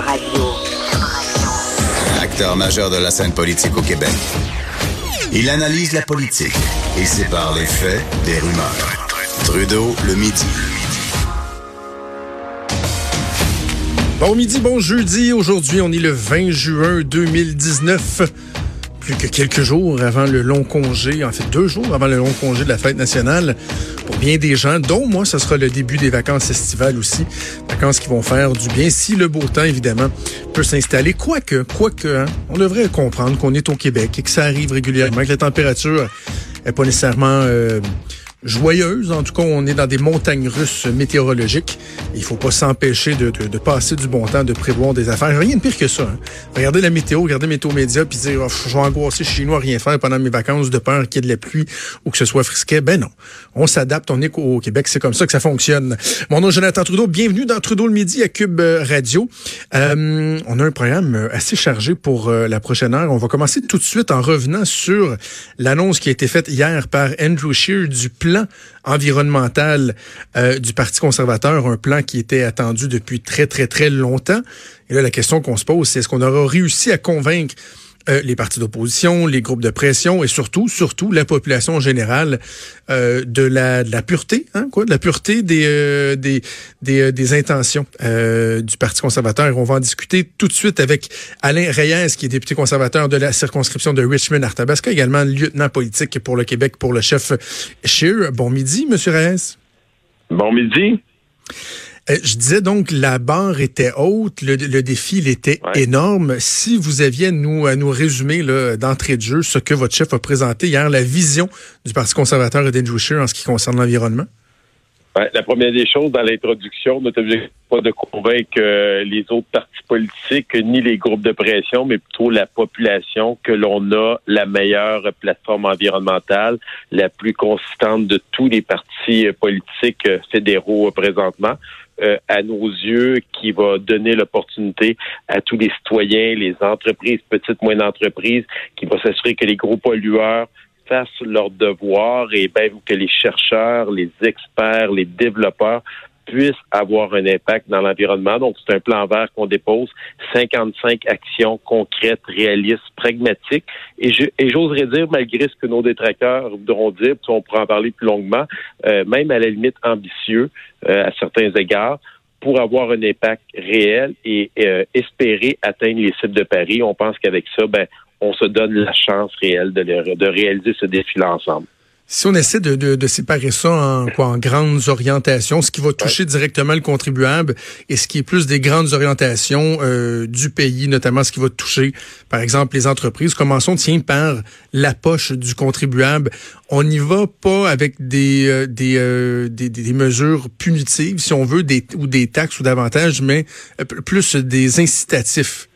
Radio. Acteur majeur de la scène politique au Québec. Il analyse la politique et sépare les faits des rumeurs. Trudeau le midi. Bon midi, bon jeudi. Aujourd'hui, on est le 20 juin 2019 plus que quelques jours avant le long congé, en fait deux jours avant le long congé de la fête nationale. Pour bien des gens, dont moi, ce sera le début des vacances estivales aussi. Vacances qui vont faire du bien si le beau temps, évidemment, peut s'installer. Quoique, quoique, hein, on devrait comprendre qu'on est au Québec et que ça arrive régulièrement, que la température est pas nécessairement... Euh, joyeuse. En tout cas, on est dans des montagnes russes météorologiques. Il faut pas s'empêcher de, de, passer du bon temps, de prévoir des affaires. Rien de pire que ça. Hein. Regardez la météo, regardez Météo Média, puis dire oh, je vais angoisser chez nous à rien faire pendant mes vacances de peur qu'il y ait de la pluie ou que ce soit frisquet. Ben non. On s'adapte, on est au Québec, c'est comme ça que ça fonctionne. Mon nom est Jonathan Trudeau. Bienvenue dans Trudeau le midi à Cube euh, Radio. Euh, on a un programme euh, assez chargé pour la prochaine heure. On va commencer tout de suite en revenant sur l'annonce qui a été faite hier par Andrew Scheer du plan environnemental euh, du Parti conservateur, un plan qui était attendu depuis très, très, très longtemps. Et là, la question qu'on se pose, c'est est-ce qu'on aura réussi à convaincre euh, les partis d'opposition, les groupes de pression et surtout, surtout la population générale euh, de, la, de la pureté, hein, quoi, de la pureté des euh, des, des, des, intentions du Parti conservateur. On va en discuter tout de suite avec Alain Reyes, qui est député conservateur de la circonscription de Richmond-Arthabasca, également lieutenant politique pour le Québec pour le chef Scheer. Bon midi, Monsieur Reyes. Bon midi. Euh, je disais donc la barre était haute, le, défi il était énorme. Si vous aviez nous, à nous résumer d'entrée de jeu ce que votre chef a présenté hier, la vision du Parti conservateur et d'Andrew Scheer en ce qui concerne l'environnement? la première des choses dans l'introduction, notre objectif n'est pas de convaincre euh, les autres partis politiques ni les groupes de pression, mais plutôt la population que l'on a la meilleure plateforme environnementale, la plus consistante de tous les partis politiques fédéraux présentement. Euh, à nos yeux qui va donner l'opportunité à tous les citoyens, les entreprises, petites, moyennes entreprises, qui va s'assurer que les gros pollueurs fassent leur devoir et même que les chercheurs, les experts, les développeurs puissent avoir un impact dans l'environnement. Donc, c'est un plan vert qu'on dépose, 55 actions concrètes, réalistes, pragmatiques. Et, j'oserais dire, malgré ce que nos détracteurs voudront dire, puis on pourra en parler plus longuement, euh, même à la limite ambitieux euh, à certains égards, pour avoir un impact réel et euh, espérer atteindre les cibles de Paris. On pense qu'avec ça, ben, on se donne la chance réelle de, de réaliser ce défi-là ensemble. Si on essaie de, de, séparer ça en, quoi, en grandes orientations, ce qui va toucher directement le contribuable et ce qui est plus des grandes orientations euh, du pays, notamment ce qui va toucher, par exemple, les entreprises. Commençons, tiens, par la poche du contribuable. On n'y va pas avec des, euh, euh, des, des, des, mesures punitives, si on veut, des, ou des taxes ou davantage, mais plus des incitatifs.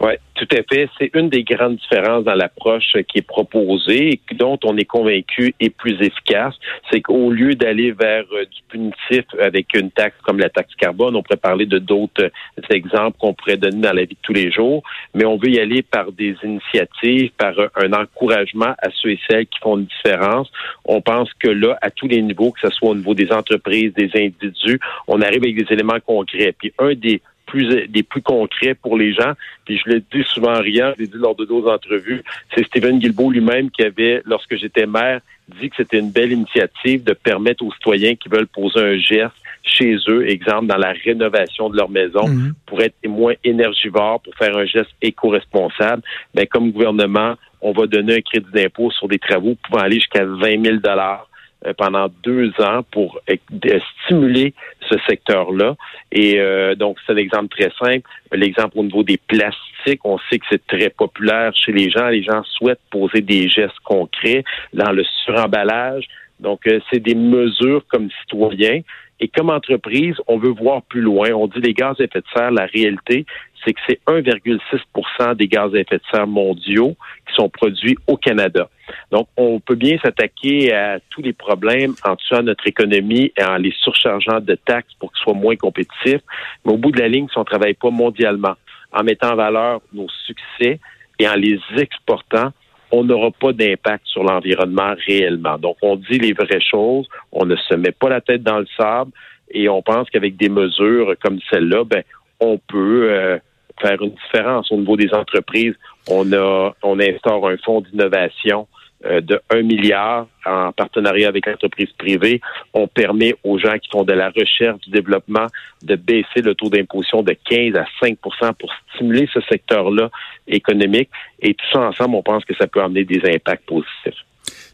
Oui, tout à fait. C'est une des grandes différences dans l'approche qui est proposée et dont on est convaincu est plus efficace. C'est qu'au lieu d'aller vers euh, du punitif avec une taxe comme la taxe carbone, on pourrait parler de d'autres euh, exemples qu'on pourrait donner dans la vie de tous les jours, mais on veut y aller par des initiatives, par un encouragement à ceux et celles qui font une différence. On pense que là, à tous les niveaux, que ce soit au niveau des entreprises, des individus, on arrive avec des éléments concrets. Puis un des plus des plus concrets pour les gens. Puis je le dis souvent en riant, je l'ai dit lors de d'autres entrevues, c'est Stephen Guilbeault lui-même qui avait, lorsque j'étais maire, dit que c'était une belle initiative de permettre aux citoyens qui veulent poser un geste chez eux, exemple dans la rénovation de leur maison, mhm. pour être moins énergivores, pour faire un geste éco-responsable. Ben, comme gouvernement, on va donner un crédit d'impôt sur des travaux pouvant aller jusqu'à 20 000 dollars pendant deux ans pour stimuler ce secteur-là. Et euh, donc, c'est un exemple très simple. L'exemple au niveau des plastiques, on sait que c'est très populaire chez les gens. Les gens souhaitent poser des gestes concrets dans le suremballage. Donc, euh, c'est des mesures comme citoyens. Et comme entreprise, on veut voir plus loin. On dit les gaz à effet de serre, la réalité, c'est que c'est 1,6% des gaz à effet de serre mondiaux qui sont produits au Canada. Donc, on peut bien s'attaquer à tous les problèmes en tuant notre économie et en les surchargeant de taxes pour qu'ils soient moins compétitifs. Mais au bout de la ligne, si on ne travaille pas mondialement, en mettant en valeur nos succès et en les exportant, on n'aura pas d'impact sur l'environnement réellement. Donc, on dit les vraies choses, on ne se met pas la tête dans le sable et on pense qu'avec des mesures comme celle-là, ben, on peut euh, faire une différence au niveau des entreprises. On a, on instaure un fonds d'innovation de 1 milliard en partenariat avec l'entreprise privée. On permet aux gens qui font de la recherche, du développement, de baisser le taux d'imposition de 15 à 5% pour stimuler ce secteur-là économique. Et tout ça ensemble, on pense que ça peut amener des impacts positifs.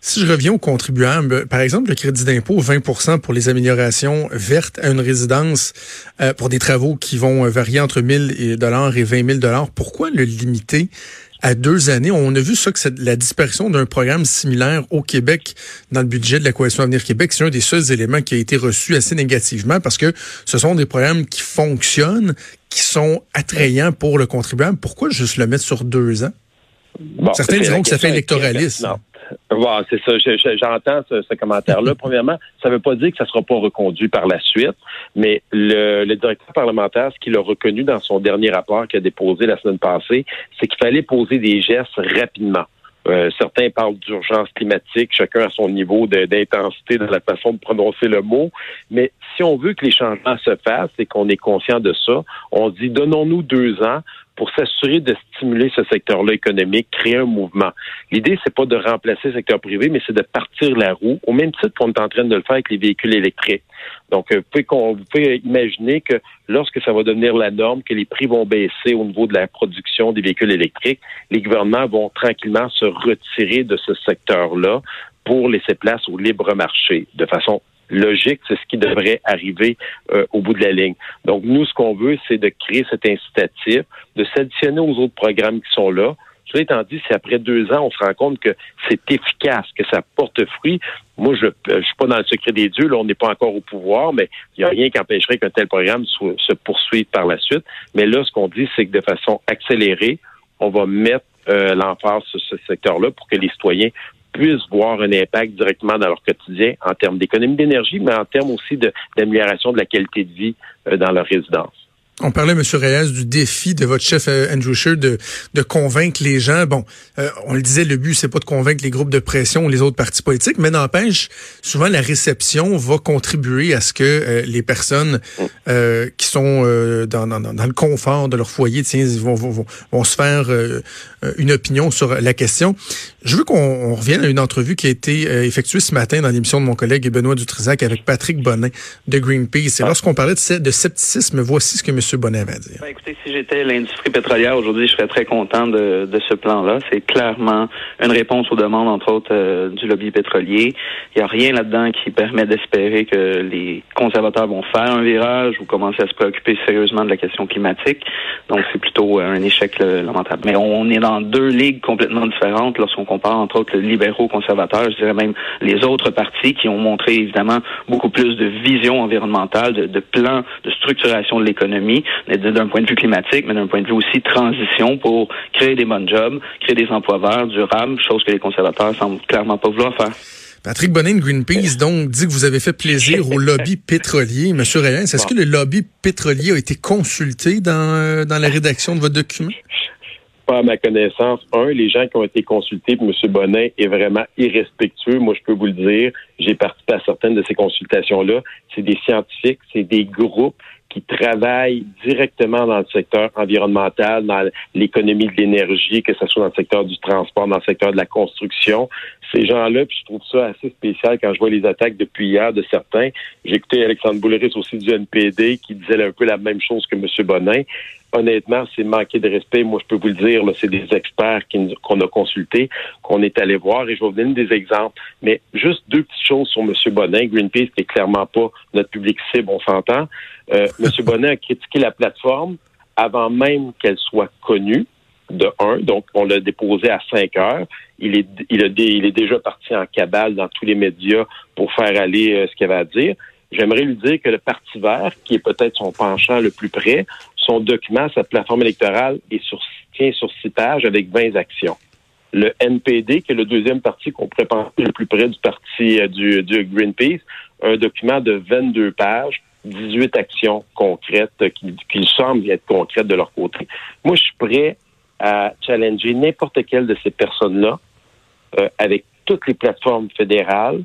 Si je reviens aux contribuables, par exemple, le crédit d'impôt 20% pour les améliorations vertes à une résidence euh, pour des travaux qui vont varier entre 1000 dollars et 20 000 pourquoi le limiter à deux années. On a vu ça que la disparition d'un programme similaire au Québec dans le budget de la Coalition Avenir Québec, c'est un des seuls éléments qui a été reçu assez négativement parce que ce sont des programmes qui fonctionnent, qui sont attrayants pour le contribuable. Pourquoi juste le mettre sur deux ans? Certains diront que ça fait électoraliste. Bon, c'est ça. J'entends ce, commentaire-là. Premièrement, ça ne veut pas dire que ça ne sera pas reconduit par la suite, mais le, directeur parlementaire, ce qu'il a reconnu dans son dernier rapport qu'il a déposé la semaine passée, c'est qu'il fallait poser des gestes rapidement. Euh, certains parlent d'urgence climatique, chacun à son niveau d'intensité dans la façon de prononcer le mot. Mais si on veut que les changements se fassent et qu'on est conscient de ça, on dit donnons-nous deux ans pour s'assurer de stimuler ce secteur-là économique, créer un mouvement. L'idée, c'est pas de remplacer le secteur privé, mais c'est de partir la roue, au même titre qu'on est en train de le faire avec les véhicules électriques. Donc, euh, vous pouvez, vous pouvez imaginer que lorsque ça va devenir la norme, que les prix vont baisser au niveau de la production des véhicules électriques, les gouvernements vont tranquillement se retirer de ce secteur-là pour laisser place au libre marché de façon logique, c'est ce qui devrait arriver euh, au bout de la ligne. Donc, nous, ce qu'on veut, c'est de créer cet incitatif, de s'additionner aux autres programmes qui sont là. Cela étant dit, si après deux ans, on se rend compte que c'est efficace, que ça porte fruit, moi, je ne suis pas dans le secret des dieux, là, on n'est pas encore au pouvoir, mais il n'y a rien qui empêcherait qu'un tel programme se poursuive par la suite. Mais là, ce qu'on dit, c'est que de façon accélérée, on va mettre euh, l'emphase sur ce secteur-là pour que les citoyens puissent voir un impact directement dans leur quotidien en termes d'économie d'énergie, mais en termes aussi d'amélioration de, la qualité de vie euh, dans leur résidence. On parlait, M. Reyes, du défi de votre chef euh, Andrew Scheer de, de convaincre les gens. Bon, euh, on le disait, le but, c'est pas de convaincre les groupes de pression ou les autres partis politiques, mais n'empêche, souvent la réception va contribuer à ce que euh, les personnes qui sont dans, dans, dans, le confort de leur foyer, tiens, vont, vont, vont se faire une opinion sur la question. Je veux qu'on revienne à une entrevue qui a été effectuée ce matin dans l'émission de mon collègue Benoît Dutrisac avec Patrick Bonin de Greenpeace. Et ah. lorsqu'on parlait de, de scepticisme, voici ce que M. Bonnet. Ben, écoutez, si j'étais l'industrie pétrolière aujourd'hui, je serais très content de, de ce plan-là. C'est clairement une réponse aux demandes, entre autres, euh, du lobby pétrolier. Il n'y a rien là-dedans qui permet d'espérer que les conservateurs vont faire un virage ou commencer à se préoccuper sérieusement de la question climatique. Donc, c'est plutôt euh, un échec lamentable. Mais on est dans deux ligues complètement différentes lorsqu'on compare, entre autres, les libéraux conservateurs, je dirais même les autres partis qui ont montré, évidemment, beaucoup plus de vision environnementale, de, de plan de structuration de l'économie d'un point de vue climatique, mais d'un point de vue aussi transition pour créer des bons jobs, créer des emplois verts, durables, chose que les conservateurs semblent clairement pas vouloir faire. Patrick Bonin Greenpeace donc dit que vous avez fait plaisir au lobby pétrolier. Monsieur Reyes, est-ce que le lobby pétrolier a été consulté dans, euh, dans la rédaction de votre document? Pas à ma connaissance. Un, les gens qui ont été consultés M. Bonin est vraiment irrespectueux. Moi, je peux vous le dire. J'ai participé à certaines de ces consultations-là. C'est des scientifiques, c'est des groupes qui travaillent directement dans le secteur environnemental, dans l'économie de l'énergie, que ce soit dans le secteur du transport, dans le secteur de la construction. Ces gens-là, puis je trouve ça assez spécial quand je vois les attaques depuis hier de certains. J'ai écouté Alexandre Bouleris aussi du NPD qui disait un peu la même chose que M. Bonin honnêtement, c'est manquer de respect. Moi, je peux vous le dire, c'est des experts qu'on a consultés, qu'on est allé voir, et je vais vous donner des exemples. Mais juste deux petites choses sur M. Bonin. Greenpeace, qui est clairement pas notre public cible, on s'entend. Euh, M. Bonin a critiqué la plateforme avant même qu'elle soit connue de un. Donc, on l'a déposé à 5 heures. Il est, il, il est déjà parti en cabale dans tous les médias pour faire aller euh, ce qu'il avait à dire. J'aimerais lui dire que le Parti vert, qui est peut-être son penchant le plus près, son document, sa plateforme électorale, est sur, tient sur six pages avec 20 actions. Le NPD, qui est le deuxième parti qu'on pourrait penser le plus près du parti euh, du, Greenpeace, un document de 22 pages, 18 actions concrètes qui, qui semblent être concrètes de leur côté. Moi, je suis prêt à challenger n'importe quelle de ces personnes-là euh, avec toutes les plateformes fédérales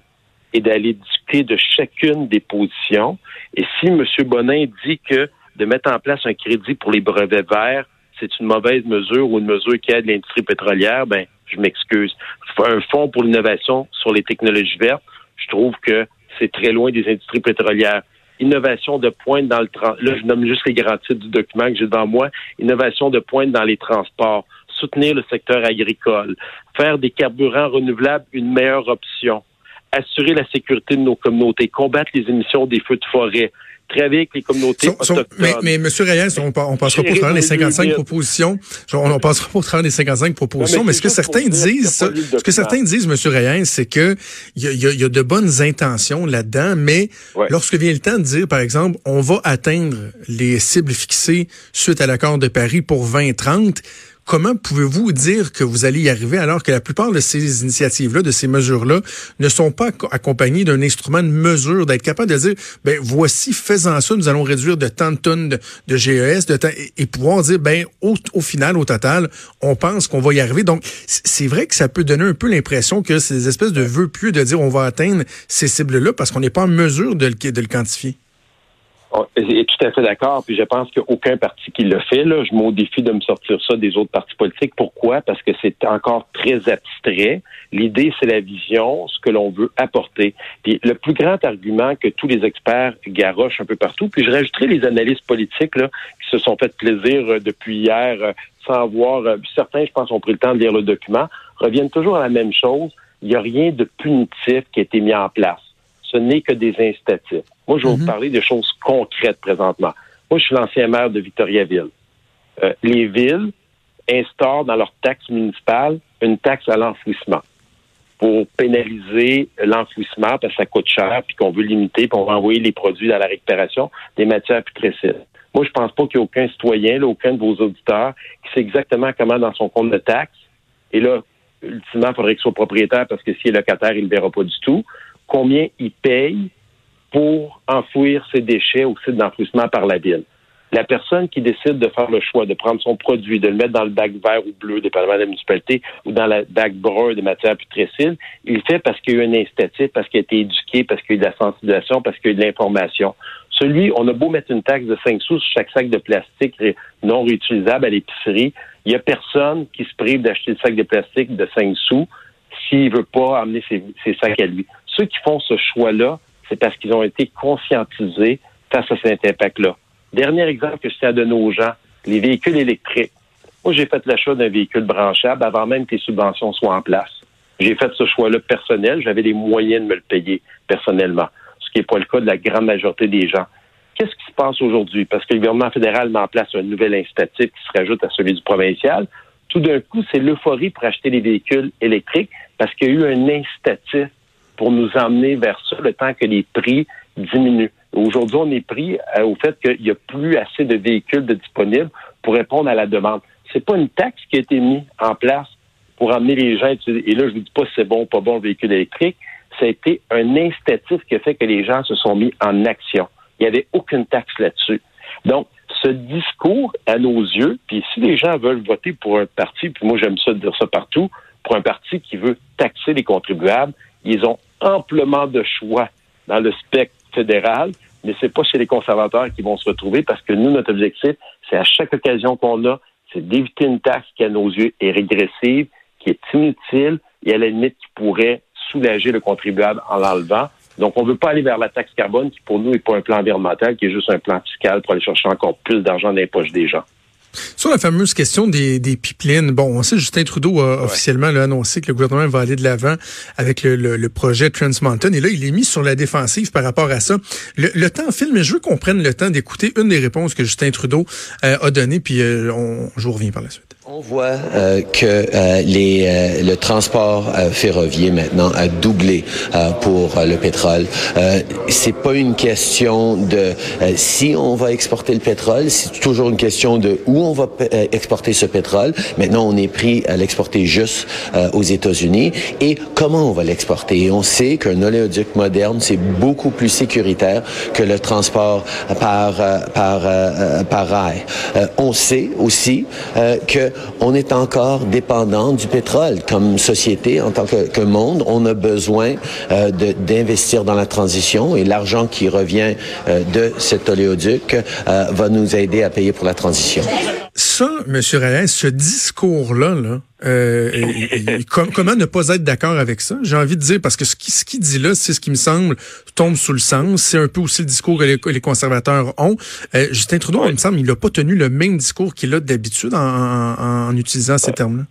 et d'aller discuter de chacune des positions. Et si M. Bonin dit que de mettre en place un crédit pour les brevets verts, c'est une mauvaise mesure ou une mesure qui aide l'industrie pétrolière, ben, je m'excuse. Un fonds pour l'innovation sur les technologies vertes, je trouve que c'est très loin des industries pétrolières. Innovation de pointe dans le là je nomme juste les garanties du document que j'ai devant moi. Innovation de pointe dans les transports, soutenir le secteur agricole, faire des carburants renouvelables une meilleure option, assurer la sécurité de nos communautés, combattre les émissions des feux de forêt, travailler avec les communautés autochtones. mais, mais M. Reyes, on, on passera pas au travers des 55 propositions. On, on passera pas au travers des 55 propositions, mais, ce que certains disent, ce que certains disent, M. Reyes, c'est que il y a, y a, de bonnes intentions là-dedans, mais lorsque vient le temps de dire, par exemple, on va atteindre les cibles fixées suite à l'accord de Paris pour 2030, Comment pouvez-vous dire que vous allez y arriver alors que la plupart de ces initiatives-là, de ces mesures-là, ne sont pas accompagnées d'un instrument de mesure, d'être capable de dire, ben voici, faisant ça, nous allons réduire de tant de tonnes de, GES, de et, pouvoir dire, ben au, au, final, au total, on pense qu'on va y arriver. Donc, c'est vrai que ça peut donner un peu l'impression que c'est des espèces de vœux pieux de dire on va atteindre ces cibles-là parce qu'on n'est pas en mesure de de le quantifier. Oh, est tout à fait d'accord. Puis je pense qu'aucun parti qui le fait, là, je me défi de me sortir ça des autres partis politiques. Pourquoi? Parce que c'est encore très abstrait. L'idée, c'est la vision, ce que l'on veut apporter. Puis le plus grand argument que tous les experts garochent un peu partout, puis je rajouterai les analystes politiques là, qui se sont fait plaisir euh, depuis hier euh, sans voir, euh, certains, je pense, ont pris le temps de lire le document, reviennent toujours à la même chose. Il n'y a rien de punitif qui a été mis en place ce n'est que des incitatifs. Moi, je vais vous mhm. parler de choses concrètes présentement. Moi, je suis l'ancien maire de Victoriaville. Euh, les villes instaurent dans leur taxe municipale une taxe à l'enfouissement pour pénaliser l'enfouissement parce que ça coûte cher puis qu'on veut limiter puis on va envoyer les produits dans la récupération des matières putrescides. Moi, je pense pas qu'il y ait aucun citoyen, aucun de vos auditeurs qui sait exactement comment dans son compte de taxe. Et là, ultimement, il faudrait qu'il soit propriétaire parce que s'il est locataire, il ne le verra pas du tout combien il paye pour enfouir ses déchets au site d'enfouissement par la ville. La personne qui décide de faire le choix de prendre son produit, de le mettre dans le bac vert ou bleu, dépendamment de la municipalité, ou dans le bac brun des matières putrescides, il le fait parce qu'il y a eu un incitatif, parce qu'il a été éduqué, parce qu'il y a eu de la sensibilisation, parce qu'il y a eu de l'information. Celui, on a beau mettre une taxe de 5 sous sur chaque sac de plastique non réutilisable à l'épicerie, il n'y a personne qui se prive d'acheter le sac de plastique de 5 sous s'il veut pas amener ses sacs à lui ceux qui font ce choix-là, c'est parce qu'ils ont été conscientisés face à cet impact-là. Dernier exemple que je tiens à donner aux gens, les véhicules électriques. Moi, j'ai fait l'achat d'un véhicule branchable avant même que les subventions soient en place. J'ai fait ce choix-là personnel. J'avais les moyens de me le payer personnellement, ce qui n'est pas le cas de la grande majorité des gens. Qu'est-ce qui se passe aujourd'hui? Parce que le gouvernement fédéral met en place un nouvel incitatif qui se rajoute à celui du provincial. Tout d'un coup, c'est l'euphorie pour acheter des véhicules électriques parce qu'il y a eu un incitatif pour nous emmener vers ça le temps que les prix diminuent. Aujourd'hui, on est pris euh, au fait qu'il n'y a plus assez de véhicules disponibles pour répondre à la demande. C'est pas une taxe qui a été mise en place pour amener les gens. Et là, je ne dis pas si c'est bon ou pas bon le véhicule électrique. Ça a été un incitatif qui a fait que les gens se sont mis en action. Il n'y avait aucune taxe là-dessus. Donc, ce discours, à nos yeux, puis si les gens veulent voter pour un parti, puis moi j'aime ça dire ça partout, pour un parti qui veut taxer les contribuables, ils ont amplement de choix dans le spectre fédéral, mais c'est pas chez les conservateurs qui vont se retrouver parce que nous, notre objectif, c'est à chaque occasion qu'on a, c'est d'éviter une taxe qui, à nos yeux, est régressive, qui est inutile et à la limite qui pourrait soulager le contribuable en l'enlevant. Donc, on ne veut pas aller vers la taxe carbone qui, pour nous, n'est pas un plan environnemental, qui est juste un plan fiscal pour aller chercher encore plus d'argent dans les poches des gens. Sur la fameuse question des, des pipelines, bon, on sait Justin Trudeau a officiellement annoncé que le gouvernement va aller de l'avant avec le, le, projet Trans Mountain. Et là, il est mis sur la défensive par rapport à ça. Le, temps file, mais je veux qu'on prenne le temps d'écouter une des réponses que Justin Trudeau euh, a données, puis euh, on, je vous reviens par la suite. On voit euh, que euh, les, euh, le transport ferroviaire maintenant a doublé pour le pétrole. c'est pas une question de si on va exporter le pétrole, c'est toujours une question de où on va exporter ce pétrole. Maintenant, on est pris à l'exporter juste aux États-Unis et comment on va l'exporter? on sait qu'un oléoduc moderne c'est beaucoup plus sécuritaire que le transport par par par rail. on sait aussi que on est encore dépendant du pétrole. Comme société, en tant que, que monde, on a besoin euh, d'investir dans la transition et l'argent qui revient euh, de cet oléoduc euh, va nous aider à payer pour la transition. Ça, M. Reyes, ce discours-là, là, euh, comment ne pas être d'accord avec ça? J'ai envie de dire, parce que ce qu'il qui dit là, c'est ce qui me semble tombe sous le sens. C'est un peu aussi le discours que les, conservateurs ont. Euh, Justin Trudeau, il me semble, il n'a pas tenu le même discours qu'il a d'habitude en, en, utilisant ces termes-là.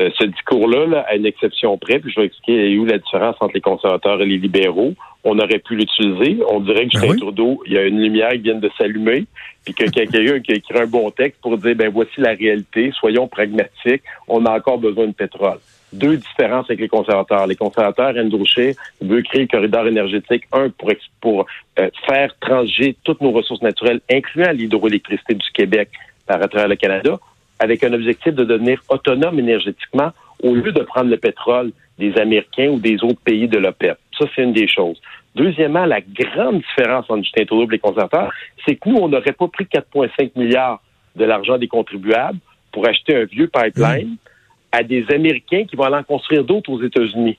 Euh, ce discours-là, à une exception près, puis je vais expliquer où la différence entre les conservateurs et les libéraux. On aurait pu l'utiliser. On dirait que ben Justin Trudeau, il y a une lumière qui vient de s'allumer, puis que quelqu'un qui a écrit un bon texte pour dire, ben voici la réalité, soyons pragmatiques, on a encore besoin de pétrole. Deux différences avec les conservateurs. Les conservateurs, Andrew Scheer veut créer le corridor énergétique, un, pour, pour euh, faire transiger toutes nos ressources naturelles, incluant l'hydroélectricité du Québec par à travers le Canada, avec un objectif de devenir autonome énergétiquement au lieu de prendre le pétrole des Américains ou des autres pays de l'OPEP. Ça, c'est une des choses. Deuxièmement, la grande différence entre Justin Trudeau et les conservateurs, c'est que nous, on n'aurait pas pris 4,5 milliards de l'argent des contribuables pour acheter un vieux pipeline à des Américains qui vont aller en construire d'autres aux États-Unis.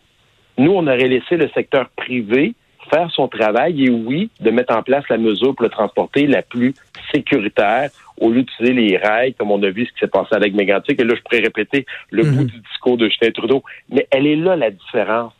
Nous, on aurait laissé le secteur privé faire son travail et oui, de mettre en place la mesure pour le transporter la plus sécuritaire au lieu d'utiliser les rails, comme on a vu ce qui s'est passé avec Mégantic. Et là, je pourrais répéter le bout mhm. du discours de Justin Trudeau. Mais elle est là, la différence.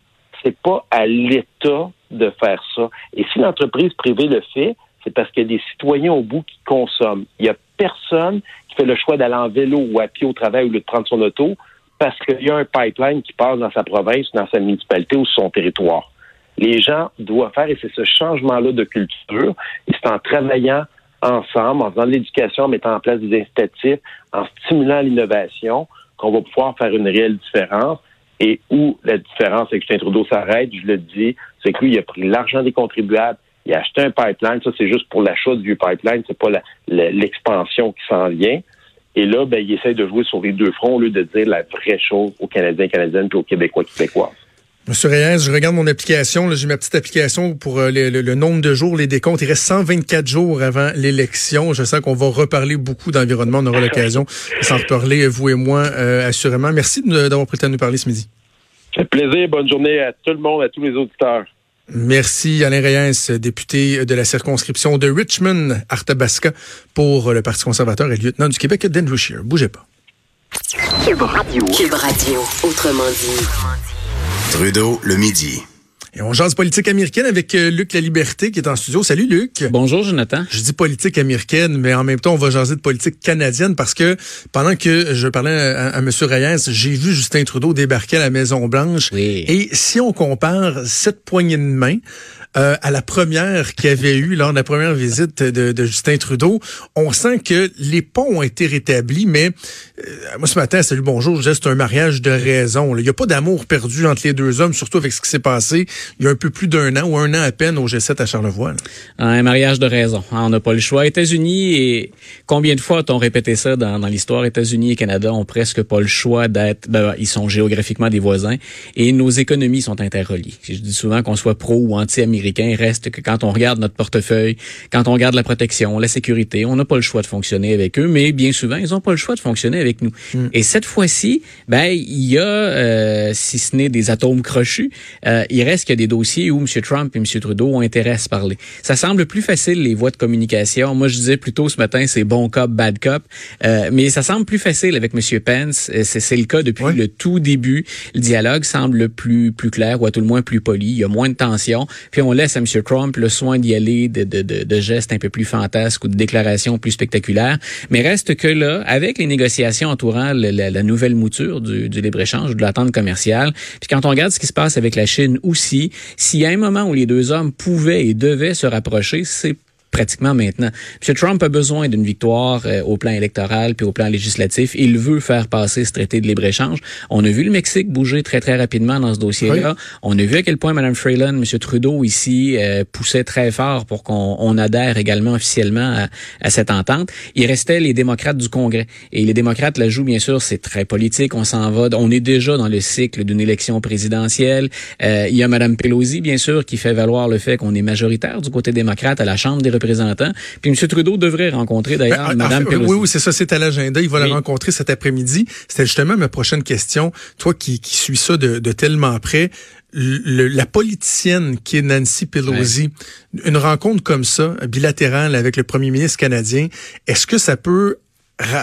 C'est pas à l'État de faire ça. Et si l'entreprise privée le fait, c'est parce qu'il y a des citoyens au bout qui consomment. Il y a personne qui fait le choix d'aller en vélo ou à pied au travail ou de prendre son auto parce qu'il y a un pipeline qui passe dans sa province, dans sa municipalité ou sur son territoire. Les gens doivent faire, et c'est ce changement-là de culture, et c'est en travaillant ensemble, en faisant de l'éducation, en mettant en place des incitatifs, en stimulant l'innovation, qu'on va pouvoir faire une réelle différence. Et où la différence avec Justin Trudeau s'arrête, je le dis, c'est que lui, il a pris l'argent des contribuables, il a acheté un pipeline. Ça, c'est juste pour l'achat du pipeline, c'est pas l'expansion qui s'en vient. Et là, ben, il essaie de jouer sur les deux fronts au lieu de dire la vraie chose aux Canadiens, Canadiennes et aux Québécois, Québécoises. Monsieur Reyes, je regarde mon application. J'ai ma petite application pour euh, le, nombre de jours, les décomptes. Il reste 124 jours avant l'élection. Je sais qu'on va reparler beaucoup d'environnement. On aura l'occasion de s'en reparler, vous et moi, euh, assurément. Merci d'avoir pris le temps de nous parler ce midi. Ça plaisir. Bonne journée à tout le monde, à tous les auditeurs. Merci Alain Reyes, député de la circonscription de Richmond, Arthabasca, pour le Parti conservateur et lieutenant du Québec d'Andrew Scheer. Bougez pas. Cube Radio. Cube Radio, autrement dit. Trudeau, le midi. Et on jase politique américaine avec euh, Luc La Liberté qui est en studio. Salut Luc. Bonjour Jonathan. Je dis politique américaine, mais en même temps on va jaser de politique canadienne parce que pendant que je parlais à, M. Reyes, j'ai vu Justin Trudeau débarquer à la Maison Blanche. Et si on compare cette poignée de main euh, à la première qu'il y avait eu lors de la première visite de, Justin Trudeau, on sent que les ponts ont été rétablis, mais euh, moi ce matin, salut bonjour, je c'est un mariage de raison. Il n'y a pas d'amour perdu entre les deux hommes, surtout avec ce qui s'est passé il y a un peu plus d'un an ou un an à peine au G7 à Charlevoix. Un mariage de raison. On n'a pas le choix. États-Unis, et combien de fois a-t-on répété ça dans, dans l'histoire? États-Unis et Canada ont presque pas le choix d'être, ben, ils sont géographiquement des voisins et nos économies sont interreliées. Je dis souvent qu'on soit pro ou anti-américain américain reste que quand on regarde notre portefeuille, quand on regarde la protection, la sécurité, on n'a pas le choix de fonctionner avec eux, mais bien souvent, ils n'ont pas le choix de fonctionner avec nous. Hmm. Et cette fois-ci, ben il y a, euh, si ce n'est des atomes crochus, euh, il reste qu'il y a des dossiers où M. Trump et M. Trudeau ont intérêt à se parler. Ça semble plus facile, les voies de communication. Moi, je disais plutôt ce matin, c'est bon cop, bad cop. Euh, mais ça semble plus facile avec M. Pence. C'est le cas depuis le tout début. Le dialogue semble plus, plus clair ou à tout le moins plus poli. Il y a moins de tension. Puis on laisse à M. Trump le soin d'y aller de, gestes un peu plus fantasques ou de déclarations plus spectaculaires. Mais reste que là, avec les négociations entourant la, nouvelle mouture du, du libre-échange, de l'attente commerciale, puis quand on regarde ce qui se passe avec la Chine aussi, s'il y a un moment où les deux hommes pouvaient et devaient se rapprocher, c'est pratiquement maintenant. M. Trump a besoin d'une victoire euh, au plan électoral puis au plan législatif. Il veut faire passer ce traité de libre-échange. On a vu le Mexique bouger très, très rapidement dans ce dossier-là. On a vu à quel point Mme Freeland, M. Trudeau ici, euh, poussait très fort pour qu'on adhère également officiellement à, à, cette entente. Il restait les démocrates du Congrès. Et les démocrates la jouent, bien sûr, c'est très politique. On s'en va. On est déjà dans le cycle d'une élection présidentielle. Euh, il y a Mme Pelosi, bien sûr, qui fait valoir le fait qu'on est majoritaire du côté démocrate à la Chambre des représentants représentants. Puis M. Trudeau devrait rencontrer d'ailleurs Ben, Mme fait, Pelosi. Oui, oui, c'est ça, c'est à l'agenda. Il va Oui. la rencontrer cet après-midi. C'était justement ma prochaine question. Toi qui, qui suis ça de, de tellement près, le- la politicienne qui est Nancy Pelosi, une rencontre comme ça, bilatérale avec le premier ministre canadien, est-ce que ça peut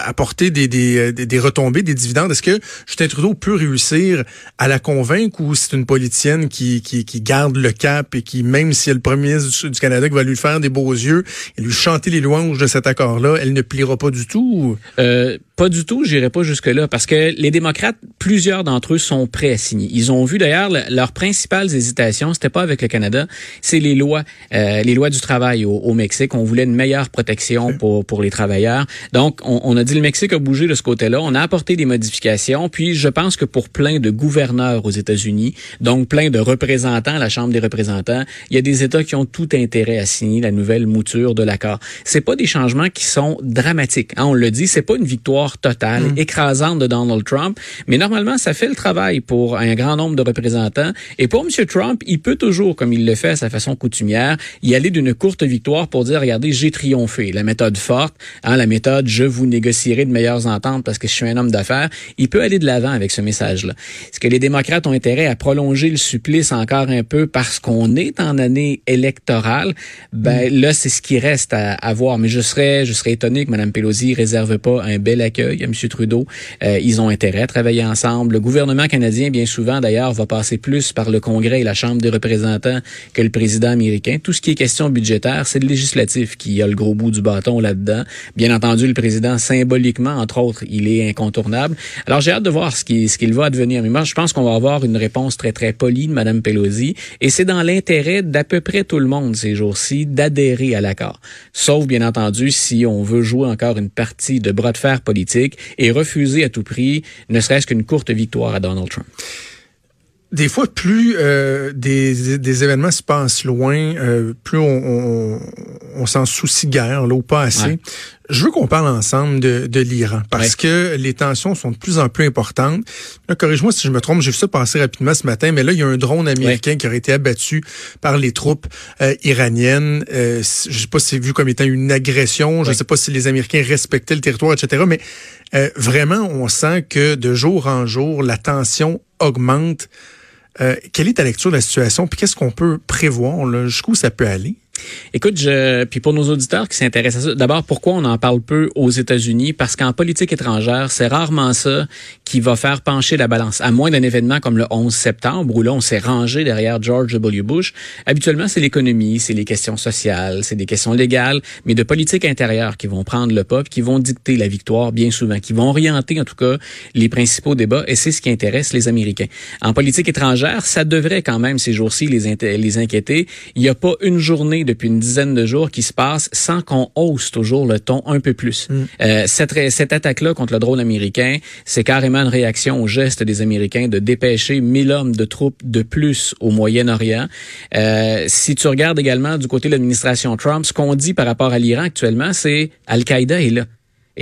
apporter des, des, des, retombées, des dividendes? Est-ce que Justin Trudeau peut réussir à la convaincre ou c'est une politicienne qui, qui, garde le cap et qui, même si elle est le premier ministre du, Canada qui va lui faire des beaux yeux et lui chanter les louanges de cet accord-là, elle ne pliera pas du tout? ou- Euh, pas du tout, j'irai pas jusque-là, parce que les démocrates, plusieurs d'entre eux sont prêts à signer. Ils ont vu d'ailleurs le- leurs principales hésitations, c'était pas avec le Canada, c'est les lois, euh, les lois du travail au, au Mexique. On voulait une meilleure protection pour pour les travailleurs. Donc, on, on a dit le Mexique a bougé de ce côté-là. On a apporté des modifications. Puis, je pense que pour plein de gouverneurs aux États-Unis, donc plein de représentants à la Chambre des représentants, il y a des États qui ont tout intérêt à signer la nouvelle mouture de l'accord. C'est pas des changements qui sont dramatiques. Hein, on le dit, c'est pas une victoire totale, écrasante de Donald Trump, mais normalement, ça fait le travail pour un grand nombre de représentants. Et pour M. Trump, il peut toujours, comme il le fait à sa façon coutumière, y aller d'une courte victoire pour dire, regardez, j'ai triomphé. La méthode forte, hein, la méthode, je vous négocierai de meilleures ententes parce que je suis un homme d'affaires. Il peut aller de l'avant avec ce message-là. Est-ce que les démocrates ont intérêt à prolonger le supplice encore un peu parce qu'on est en année électorale? Ben, là, c'est ce qui reste à, à voir. Mais je serais, je serais étonné que Mme Pelosi réserve pas un bel accueil à M. Trudeau. Euh, ils ont intérêt à travailler ensemble. Le gouvernement canadien, bien souvent, d'ailleurs, va passer plus par le Congrès et la Chambre des représentants que le président américain. Tout ce qui est question budgétaire, c'est le législatif qui a le gros bout du bâton là-dedans. Bien entendu, le président, symboliquement, entre autres, il est incontournable. Alors, j'ai hâte de voir ce qui, ce qu'il va advenir. Mais moi, je pense qu'on va avoir une réponse très, très polie de Mme Pelosi. Et c'est dans l'intérêt d'à peu près tout le monde ces jours-ci d'adhérer à l'accord. Sauf, bien entendu, si on veut jouer encore une partie de bras de fer politique et refuser à tout prix, ne serait-ce qu'une courte victoire à Donald Trump. Des fois, plus euh, des, des événements se passent loin, euh, plus on, on, on s'en soucie guère, là, ou pas assez. Ouais. Je veux qu'on parle ensemble de, de l'Iran, parce Ouais. que les tensions sont de plus en plus importantes. Là, corrige-moi si je me trompe, j'ai vu ça passer rapidement ce matin, mais là, il y a un drone américain qui aurait été abattu par les troupes euh, iraniennes. Euh, je sais pas si c'est vu comme étant une agression, je Ouais. sais pas si les Américains respectaient le territoire, etc., mais euh, vraiment, on sent que de jour en jour, la tension augmente. Euh, quelle est ta lecture de la situation? Puis qu'est-ce qu'on peut prévoir? là? Jusqu'où ça peut aller? Écoute, je, puis pour nos auditeurs qui s'intéressent à ça, d'abord, pourquoi on en parle peu aux États-Unis? Parce qu'en politique étrangère, c'est rarement ça qui va faire pencher la balance. À moins d'un événement comme le 11 septembre, où là, on s'est rangé derrière George W. Bush. Habituellement, c'est l'économie, c'est les questions sociales, c'est des questions légales, mais de politique intérieure qui vont prendre le pas, qui vont dicter la victoire bien souvent, qui vont orienter, en tout cas, les principaux débats, et c'est ce qui intéresse les Américains. En politique étrangère, ça devrait quand même, ces jours-ci, les inquiéter. Il n'y a pas une journée depuis une dizaine de jours qui se passe sans qu'on hausse toujours le ton un peu plus. Euh, cette, cette attaque-là contre le drone américain, c'est carrément une réaction au geste des Américains de dépêcher 1000 hommes de troupes de plus au Moyen-Orient. Euh, si tu regardes également du côté de l'administration Trump, ce qu'on dit par rapport à l'Iran actuellement, c'est Al-Qaïda est là.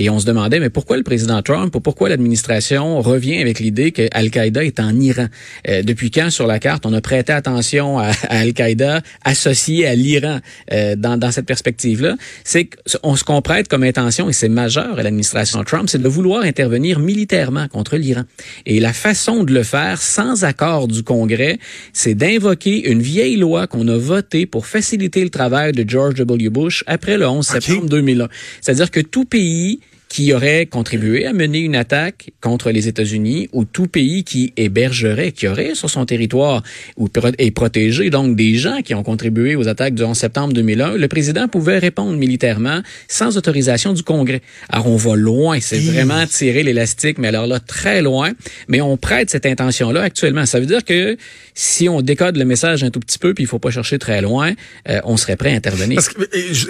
Et on se demandait, mais pourquoi le président Trump ou pourquoi l'administration revient avec l'idée que Al-Qaïda est en Iran? Euh, depuis quand, sur la carte, on a prêté attention à, à Al-Qaïda associé à l'Iran? Euh, dans, dans cette perspective-là? C'est qu'on se qu'on prête comme intention, et c'est majeur à l'administration Trump, c'est de vouloir intervenir militairement contre l'Iran. Et la façon de le faire sans accord du Congrès, c'est d'invoquer une vieille loi qu'on a votée pour faciliter le travail de George W. Bush après le 11 septembre 2001. C'est-à-dire que tout pays qui aurait contribué à mener une attaque contre les États-Unis ou tout pays qui hébergerait, qui aurait sur son territoire ou est protégé donc des gens qui ont contribué aux attaques du 11 septembre 2001, le président pouvait répondre militairement sans autorisation du Congrès. Alors on va loin, c'est vraiment tirer l'élastique, mais alors là très loin, mais on prête cette intention-là actuellement. Ça veut dire que si on décode le message un tout petit peu, puis il faut pas chercher très loin, euh, on serait prêt à intervenir. Parce que,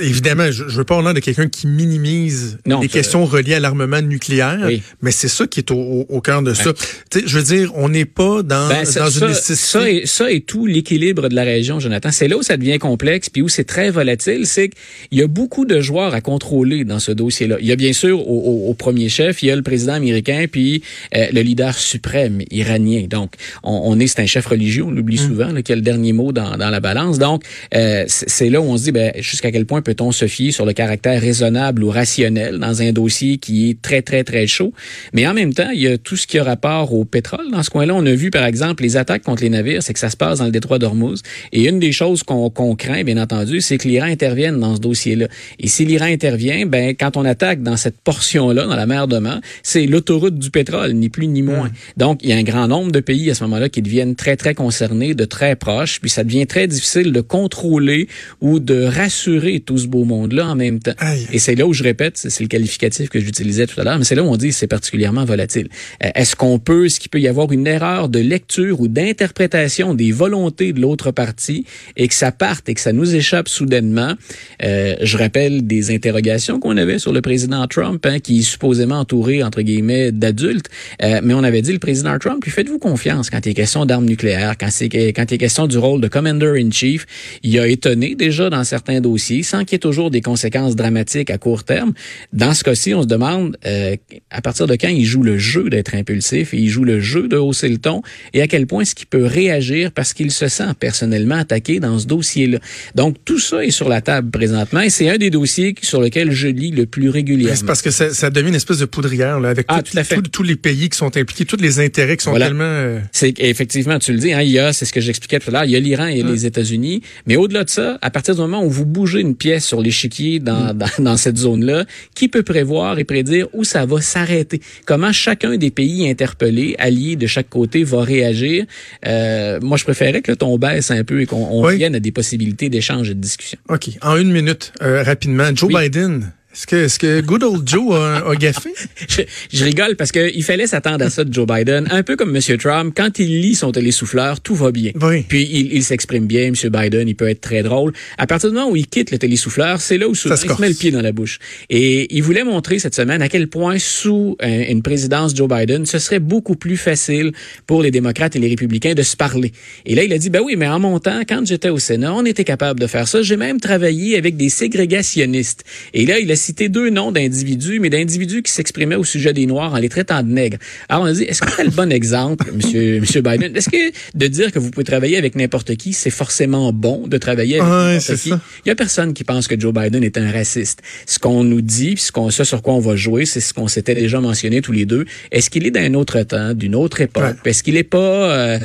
évidemment, je, je veux pas l'air de quelqu'un qui minimise Non, les questions relié à l'armement nucléaire, mais c'est ça qui est au, cœur de ça. Je veux dire, on n'est pas dans, ben, dans une nécessité. Ça et, ça et tout l'équilibre de la région, Jonathan. C'est là où ça devient complexe, puis où c'est très volatile, c'est qu'il y a beaucoup de joueurs à contrôler dans ce dossier-là. Il y a bien sûr au, premier chef, il y a le président américain, puis euh, le leader suprême iranien. Donc, on, on est, c'est un chef religieux, on l'oublie mm. souvent, là, qui a le dernier mot dans, dans la balance. Donc, euh, c'est là où on se dit, ben, jusqu'à quel point peut-on se fier sur le caractère raisonnable ou rationnel dans un dossier qui est très, très, très chaud. Mais en même temps, il y a tout ce qui a rapport au pétrole. Dans ce coin-là, on a vu, par exemple, les attaques contre les navires, c'est que ça se passe dans le détroit d'Ormuz. Et une des choses qu'on craint, bien entendu, c'est que l'Iran intervienne dans ce dossier-là. Et si l'Iran intervient, ben, quand on attaque dans cette portion-là, dans la mer d'Oman, c'est l'autoroute du pétrole, ni plus ni moins. Donc, il y a un grand nombre de pays à ce moment-là qui deviennent très, très concernés, de très proches, puis ça devient très difficile de contrôler ou de rassurer tout ce beau monde-là en même temps. Et c'est là où je répète, c'est le qualificatif que j'utilisais tout à l'heure, mais c'est là où on dit c'est particulièrement volatile. Euh, est-ce qu'on peut, est-ce qu'il peut y avoir une erreur de lecture ou d'interprétation des volontés de l'autre partie et que ça parte et que ça nous échappe soudainement? Euh, je rappelle des interrogations qu'on avait sur le président Trump, hein, qui est supposément entouré, entre guillemets, d'adultes, euh, mais on avait dit le président Trump, lui faites-vous confiance quand il est question d'armes nucléaires, quand, c'est, quand il est question du rôle de commander-in-chief, il a étonné déjà dans certains dossiers, sans qu'il y ait toujours des conséquences dramatiques à court terme. Dans ce cas-ci, on se demande euh, à partir de quand il joue le jeu d'être impulsif et il joue le jeu de hausser le ton et à quel point est-ce qu'il peut réagir parce qu'il se sent personnellement attaqué dans ce dossier-là. Donc tout ça est sur la table présentement et c'est un des dossiers sur lequel je lis le plus régulièrement. C'est parce que ça, ça, devient une espèce de poudrière là, avec ah, tous les pays qui sont impliqués, tous les intérêts qui sont tellement. Euh, c'est effectivement, tu le dis, hein, il y a, c'est ce que j'expliquais tout à l'heure, il y a l'Iran et les États-Unis, mais au-delà de ça, à partir du moment où vous bougez une pièce sur l'échiquier dans, mm. dans, dans, cette zone-là, qui peut prévoir et prédire où ça va s'arrêter? Comment chacun des pays interpellés, alliés de chaque côté, va réagir? Euh, moi, je préférais que le ton baisse un peu et qu'on vienne à des possibilités d'échange et de discussion. OK. En une minute, euh, rapidement, Joe Biden est-ce que, est-ce que Good Old Joe a, a gaffé? je, je, rigole parce qu'il fallait s'attendre à ça de Joe Biden. Un peu comme M. Trump, quand il lit son télésouffleur, tout va bien. Oui. Puis il, il s'exprime bien, M. Biden, il peut être très drôle. À partir du moment où il quitte le télésouffleur, c'est là où souvent il se met le pied dans la bouche. Et il voulait montrer cette semaine à quel point sous une présidence Joe Biden, ce serait beaucoup plus facile pour les démocrates et les républicains de se parler. Et là, il a dit, ben oui, mais en montant, quand j'étais au Sénat, on était capable de faire ça. J'ai même travaillé avec des ségrégationnistes. Et là, il a cité deux noms d'individus, mais d'individus qui s'exprimaient au sujet des Noirs en les traitant de nègres. Alors, on a dit, est-ce que c'est le bon exemple, monsieur, monsieur Biden? Est-ce que de dire que vous pouvez travailler avec n'importe qui, c'est forcément bon de travailler avec n'importe qui? Il y a personne qui pense que Joe Biden est un raciste. Ce qu'on nous dit, puis ce qu'on, ce sur quoi on va jouer, c'est ce qu'on s'était déjà mentionné tous les deux. Est-ce qu'il est d'un autre temps, d'une autre époque? Est-ce qu'il est pas... Euh,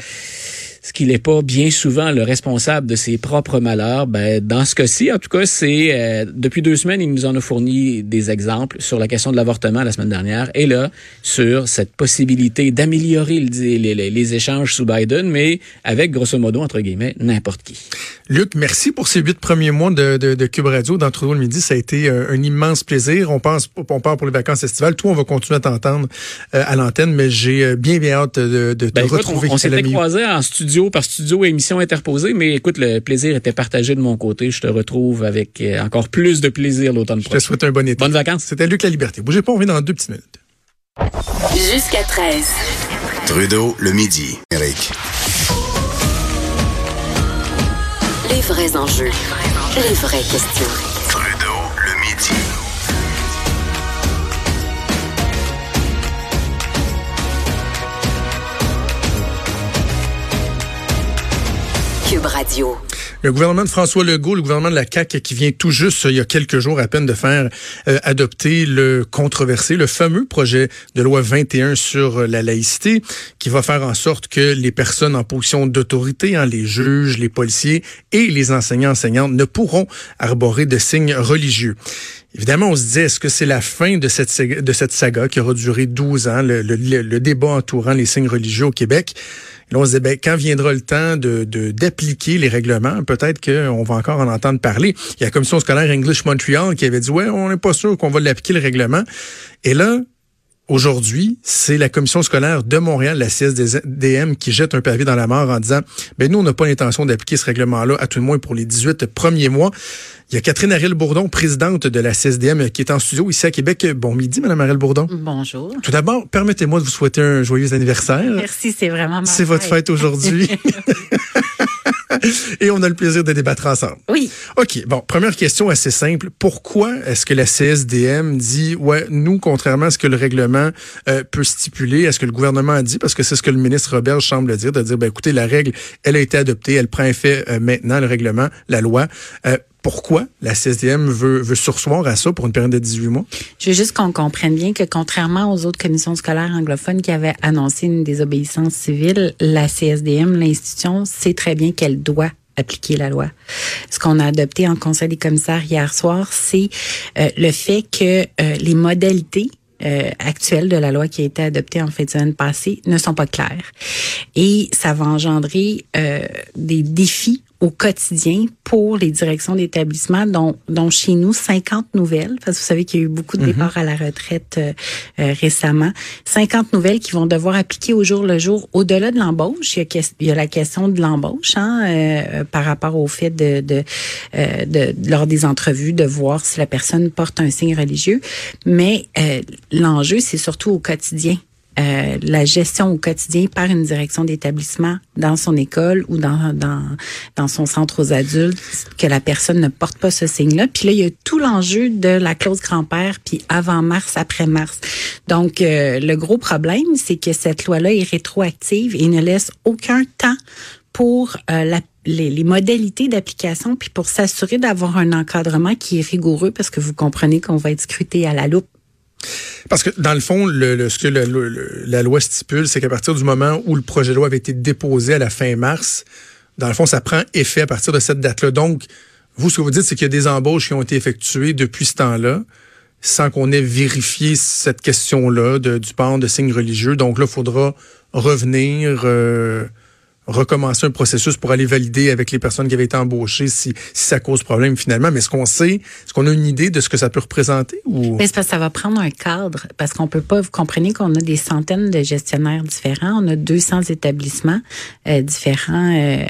ce qu'il n'est pas bien souvent le responsable de ses propres malheurs. Ben, dans ce cas-ci, en tout cas, c'est euh, depuis deux semaines, il nous en a fourni des exemples sur la question de l'avortement la semaine dernière et là, sur cette possibilité d'améliorer les, les, les, échanges sous Biden, mais avec, grosso modo, entre guillemets, n'importe qui. Luc, merci pour ces huit premiers mois de, de, de Cube Radio dans le Midi. Ça a été euh, un, immense plaisir. On pense, on part pour les vacances estivales. Tout, on va continuer à t'entendre euh, à l'antenne, mais j'ai bien, bien hâte de, de ben, te retrouver. On, on s'était croisés en studio par studio émission interposée, mais écoute, le plaisir était partagé de mon côté. Je te retrouve avec euh, encore plus de plaisir l'automne prochain. Je te souhaite un bon été. Bonnes vacances. C'était Luc La Liberté. Bougez pas, on revient dans deux petites minutes. Jusqu'à 13. Trudeau, le midi. Eric. Les vrais enjeux. Les vraies questions. Trudeau, le midi. Le gouvernement de François Legault, le gouvernement de la CAQ qui vient tout juste, il y a quelques jours à peine, de faire euh, adopter le controversé, le fameux projet de loi 21 sur la laïcité, qui va faire en sorte que les personnes en position d'autorité, hein, les juges, les policiers et les enseignants enseignantes ne pourront arborer de signes religieux. Évidemment, on se dit, est-ce que c'est la fin de cette, de cette saga qui aura duré 12 ans, le, le, débat entourant les signes religieux au Québec? là, on se dit, ben, quand viendra le temps de d'appliquer les règlements, peut-être qu'on va encore en entendre parler. Il y a la commission scolaire English Montreal qui avait dit, ouais, on n'est pas sûr qu'on va l'appliquer le règlement. Et là, Aujourd'hui, c'est la commission scolaire de Montréal, la CSDM, qui jette un pavé dans la mort en disant, ben nous, on n'a pas l'intention d'appliquer ce règlement-là, à tout le moins pour les 18 premiers mois. Il y a Catherine Ariel-Bourdon, présidente de la CSDM, qui est en studio ici à Québec. Bon midi, Madame Ariel-Bourdon. Bonjour. Tout d'abord, permettez-moi de vous souhaiter un joyeux anniversaire. Merci, c'est vraiment ma C'est votre fête aujourd'hui. Et on a le plaisir de débattre ensemble. Oui. OK. Bon, première question assez simple. Pourquoi est-ce que la CSDM dit, ouais, nous, contrairement à ce que le règlement euh, peut stipuler, est-ce que le gouvernement a dit, parce que c'est ce que le ministre Robert semble dire, de dire, ben, écoutez, la règle, elle a été adoptée, elle prend effet euh, maintenant, le règlement, la loi. Euh, pourquoi la CSDM veut, veut sursoir à ça pour une période de 18 mois? Je veux juste qu'on comprenne bien que contrairement aux autres commissions scolaires anglophones qui avaient annoncé une désobéissance civile, la CSDM, l'institution, sait très bien qu'elle doit appliquer la loi. Ce qu'on a adopté en Conseil des commissaires hier soir, c'est euh, le fait que euh, les modalités euh, actuelles de la loi qui a été adoptée en fin de semaine passée ne sont pas claires. Et ça va engendrer des défis au quotidien pour les directions d'établissement, dont, dont chez nous 50 nouvelles, parce que vous savez qu'il y a eu beaucoup de mhm. départs à la retraite euh, euh, récemment, 50 nouvelles qui vont devoir appliquer au jour le jour. Au-delà de l'embauche, il, il, y a la question de l'embauche hein, euh, par rapport au fait de, de, de, lors des entrevues de voir si la personne porte un signe religieux, mais l'enjeu c'est surtout au quotidien. Euh, la gestion au quotidien par une direction d'établissement dans son école ou dans, dans, dans son centre aux adultes, que la personne ne porte pas ce signe-là. Puis là, il y a tout l'enjeu de la clause grand-père, puis avant mars, après mars. Donc, euh, le gros problème, c'est que cette loi-là est rétroactive et ne laisse aucun temps pour euh, la les, les, modalités d'application, puis pour s'assurer d'avoir un encadrement qui est rigoureux, parce que vous comprenez qu'on va être scruté à la loupe parce que dans le fond, le, ce que la loi stipule, c'est qu'à partir du moment où le projet de loi avait été déposé à la fin mars, dans le fond, ça prend effet à partir de cette date-là. Donc, vous, ce que vous dites, c'est qu'il y a des embauches qui ont été effectuées depuis ce temps-là, sans qu'on ait vérifié cette question-là du port de signes religieux. Donc là, il faudra revenir. Euh, recommencer un processus pour aller valider avec les personnes qui avaient été embauchées si, si ça cause problème finalement. Mais est-ce qu'on sait, est-ce qu'on a une idée de ce que ça peut représenter ou? Mais parce que ça va prendre un cadre parce qu'on peut pas, vous comprenez qu'on a des centaines de gestionnaires différents, on a 200 établissements euh, différents, euh,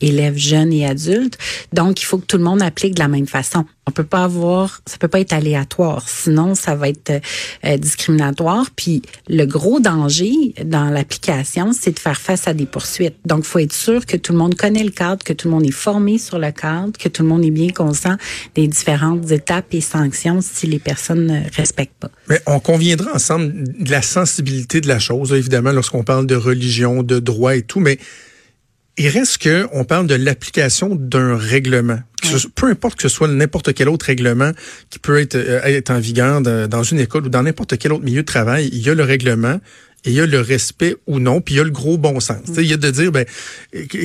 élèves jeunes et adultes. Donc, il faut que tout le monde applique de la même façon. On peut pas avoir, ça peut pas être aléatoire, sinon ça va être euh, discriminatoire. Puis le gros danger dans l'application, c'est de faire face à des poursuites. Donc, faut être sûr que tout le monde connaît le cadre, que tout le monde est formé sur le cadre, que tout le monde est bien conscient des différentes étapes et sanctions si les personnes ne respectent pas. Mais on conviendra ensemble de la sensibilité de la chose, évidemment, lorsqu'on parle de religion, de droit et tout, mais il reste que on parle de l'application d'un règlement. peu importe que ce soit n'importe quel autre règlement qui peut être, euh, être en vigueur dans une école ou dans n'importe quel autre milieu de travail, il y a le règlement et il y a le respect ou non, puis il y a le gros bon sens. Il y a de dire, ben,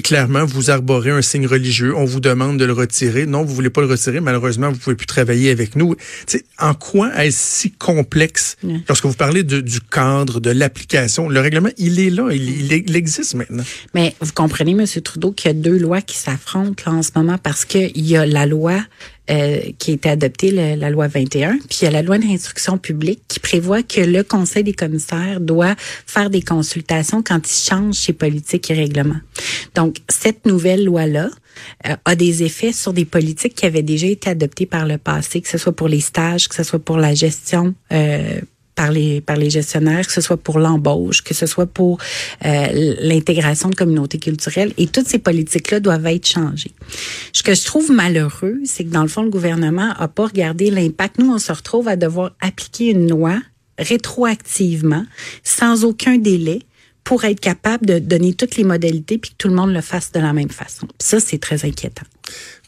clairement, vous arborez un signe religieux, on vous demande de le retirer. Non, vous voulez pas le retirer, malheureusement, vous pouvez plus travailler avec nous. sais, en quoi est-ce si complexe lorsque vous parlez de, du cadre, de l'application? Le règlement, il est là, il, il, existe maintenant. Mais vous comprenez, M. Trudeau, qu'il y a deux lois qui s'affrontent en ce moment parce qu'il y a la loi euh, qui a été adoptée, la loi 21, puis il y a la loi d'instruction publique qui prévoit que le Conseil des commissaires doit faire des consultations quand il change ses politiques et règlements. Donc, cette nouvelle loi-là, euh, a des effets sur des politiques qui avaient déjà été adoptées par le passé, que ce soit pour les stages, que ce soit pour la gestion euh, par les par les gestionnaires, que ce soit pour l'embauche, que ce soit pour euh, l'intégration de communautés culturelles, et toutes ces politiques-là doivent être changées. Ce que je trouve malheureux, c'est que dans le fond, le gouvernement a pas regardé l'impact. Nous, on se retrouve à devoir appliquer une loi rétroactivement, sans aucun délai, pour être capable de donner toutes les modalités puis que tout le monde le fasse de la même façon. ça, c'est très inquiétant.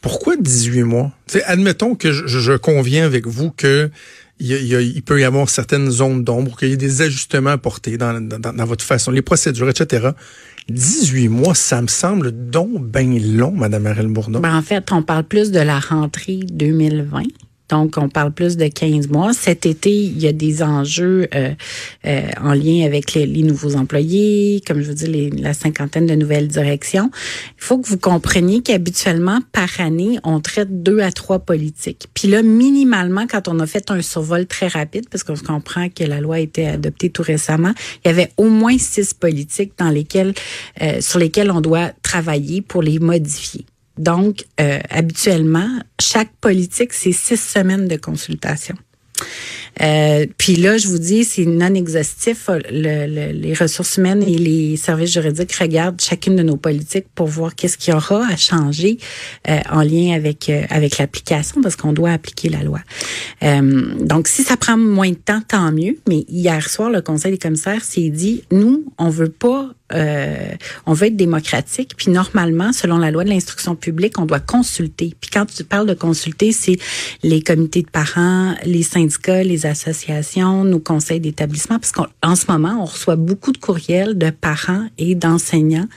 Pourquoi 18 mois? admettons que je, conviens avec vous que il, peut y avoir certaines zones d'ombre, qu'il y ait des ajustements apportés dans, dans, dans, votre façon, les procédures, etc. 18 mois, ça me semble donc bien long, Madame Arel Bourdon. Ben, en fait, on parle plus de la rentrée 2020 Donc, on parle plus de 15 mois. Cet été, il y a des enjeux euh, euh, en lien avec les, nouveaux employés, comme je vous dis, la cinquantaine de nouvelles directions. Il faut que vous compreniez qu'habituellement, par année, on traite deux à trois politiques. Puis là, minimalement, quand on a fait un survol très rapide, parce qu'on comprend que la loi a été adoptée tout récemment, il y avait au moins six politiques dans lesquelles, euh, sur lesquelles on doit travailler pour les modifier. Donc, euh, habituellement, chaque politique, c'est six semaines de consultation. Euh, puis là, je vous dis, c'est non exhaustif. les ressources humaines et les services juridiques regardent chacune de nos politiques pour voir qu'est-ce qu'il y aura à changer euh, en lien avec euh, avec l'application, parce qu'on doit appliquer la loi. donc, si ça prend moins de temps, tant mieux. Mais hier soir, le Conseil des commissaires s'est dit, nous, on veut pas euh, on veut être démocratique. Puis normalement, selon la loi de l'instruction publique, on doit consulter. Puis quand tu parles de consulter, c'est les comités de parents, les syndicats, les associations, nos conseils d'établissement, parce qu'en ce moment, on reçoit beaucoup de courriels de parents et d'enseignants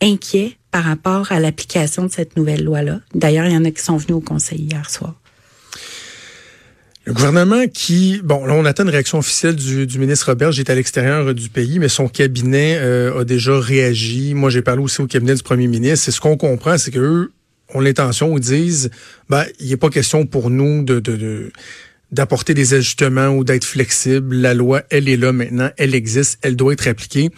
inquiets par rapport à l'application de cette nouvelle loi-là. D'ailleurs, il y en a qui sont venus au conseil hier soir. Le gouvernement qui, bon, là, on attend une réaction officielle du, ministre Robert, j'étais à l'extérieur du pays, mais son cabinet euh, a déjà réagi. Moi, j'ai parlé aussi au cabinet du premier ministre. Et ce qu'on comprend, c'est qu'eux ont l'intention, ils disent, ben, il n'est pas question pour nous de, de, d'apporter des ajustements ou d'être flexible. La loi, elle est là maintenant, elle existe, elle doit être appliquée.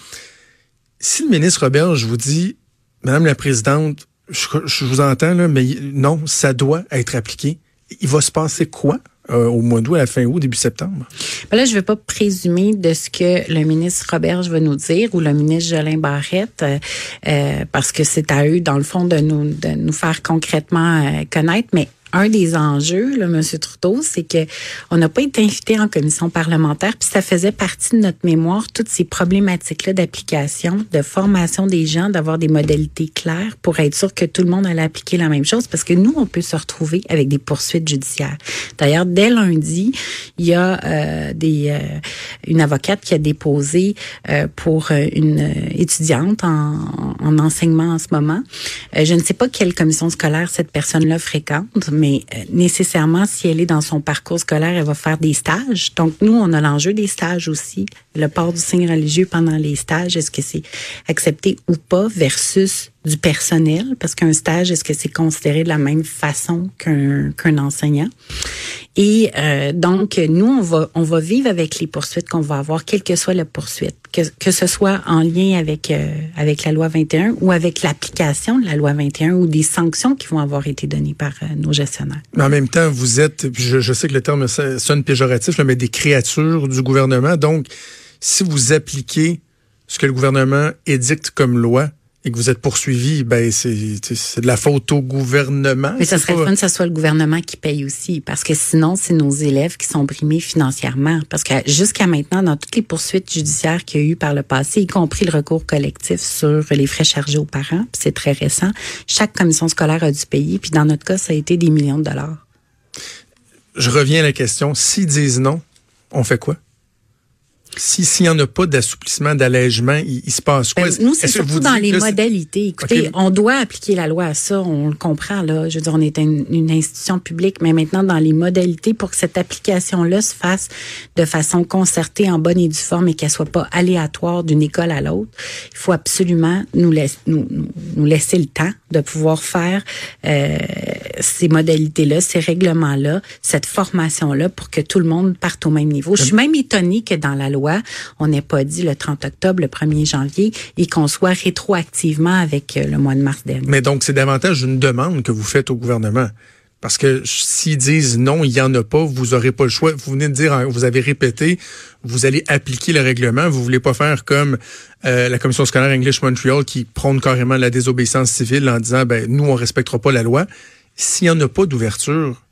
Si le ministre Robert, je vous dis, Madame la Présidente, je, je vous entends, là, mais non, ça doit être appliqué. Il va se passer quoi? Euh, au mois d'août, à la fin août, début septembre? Ben là, je ne vais pas présumer de ce que le ministre Roberge va nous dire ou le ministre Jolin Barrette, euh, euh, parce que c'est à eux, dans le fond, de nous, de nous faire concrètement connaître. Mais un des enjeux, là, M. Trudeau, c'est que on n'a pas été invité en commission parlementaire, puis ça faisait partie de notre mémoire, toutes ces problématiques-là d'application, de formation des gens, d'avoir des modalités claires pour être sûr que tout le monde allait appliquer la même chose, parce que nous, on peut se retrouver avec des poursuites judiciaires. D'ailleurs, dès lundi, il y a euh, des euh, une avocate qui a déposé euh, pour une étudiante en, en, enseignement en ce moment. je ne sais pas quelle commission scolaire cette personne-là fréquente, mais euh, nécessairement, si elle est dans son parcours scolaire, elle va faire des stages. Donc, nous, on a l'enjeu des stages aussi. Le port du signe religieux pendant les stages, est-ce que c'est accepté ou pas versus du personnel, parce qu'un stage, est-ce que c'est considéré de la même façon qu'un qu'un enseignant? Et euh, donc, nous, on va, on va vivre avec les poursuites qu'on va avoir, quelle que soit la poursuite, que, que ce soit en lien avec, euh, avec la loi 21 ou avec l'application de la loi 21 ou des sanctions qui vont avoir été données par euh, nos gestionnaires. Mais en même temps, vous êtes, je, je sais que le terme sonne péjoratif, mais des créatures du gouvernement. Donc, si vous appliquez ce que le gouvernement édicte comme loi, et que vous êtes poursuivi, ben c'est de la faute au gouvernement. Mais ça serait fun que ce soit le gouvernement qui paye aussi, parce que sinon, c'est nos élèves qui sont brimés financièrement. Parce que jusqu'à maintenant, dans toutes les poursuites judiciaires qu'il y a eu par le passé, y compris le recours collectif sur les frais chargés aux parents, c'est très récent, chaque commission scolaire a dû payer, puis dans notre cas, ça a été des millions de dollars. Je reviens à la question. S'ils disent non, on fait quoi? S'il n'y en a pas d'assouplissement, d'allègement, il, se passe quoi? Ben, nous, c'est surtout dans les modalités. Écoutez, on doit appliquer la loi à ça, on le comprend. là. Je veux dire, on est une, institution publique, mais maintenant, dans les modalités, pour que cette application-là se fasse de façon concertée, en bonne et due forme, et qu'elle soit pas aléatoire d'une école à l'autre, il faut absolument nous, nous, nous, laisser le temps de pouvoir faire euh, ces modalités-là, ces règlements-là, cette formation-là, pour que tout le monde parte au même niveau. Je suis même étonnée que dans la loi, on n'est pas dit le 30 octobre, le 1er janvier, et qu'on soit rétroactivement avec euh, le mois de mars dernier. Mais donc, c'est davantage une demande que vous faites au gouvernement. Parce que s'ils disent non, il n'y en a pas, vous n'aurez pas le choix. Vous venez de dire, vous avez répété, vous allez appliquer le règlement. Vous voulez pas faire comme euh, la commission scolaire English Montreal qui prône carrément la désobéissance civile en disant, ben nous on respectera pas la loi. S'il n'y en a pas d'ouverture,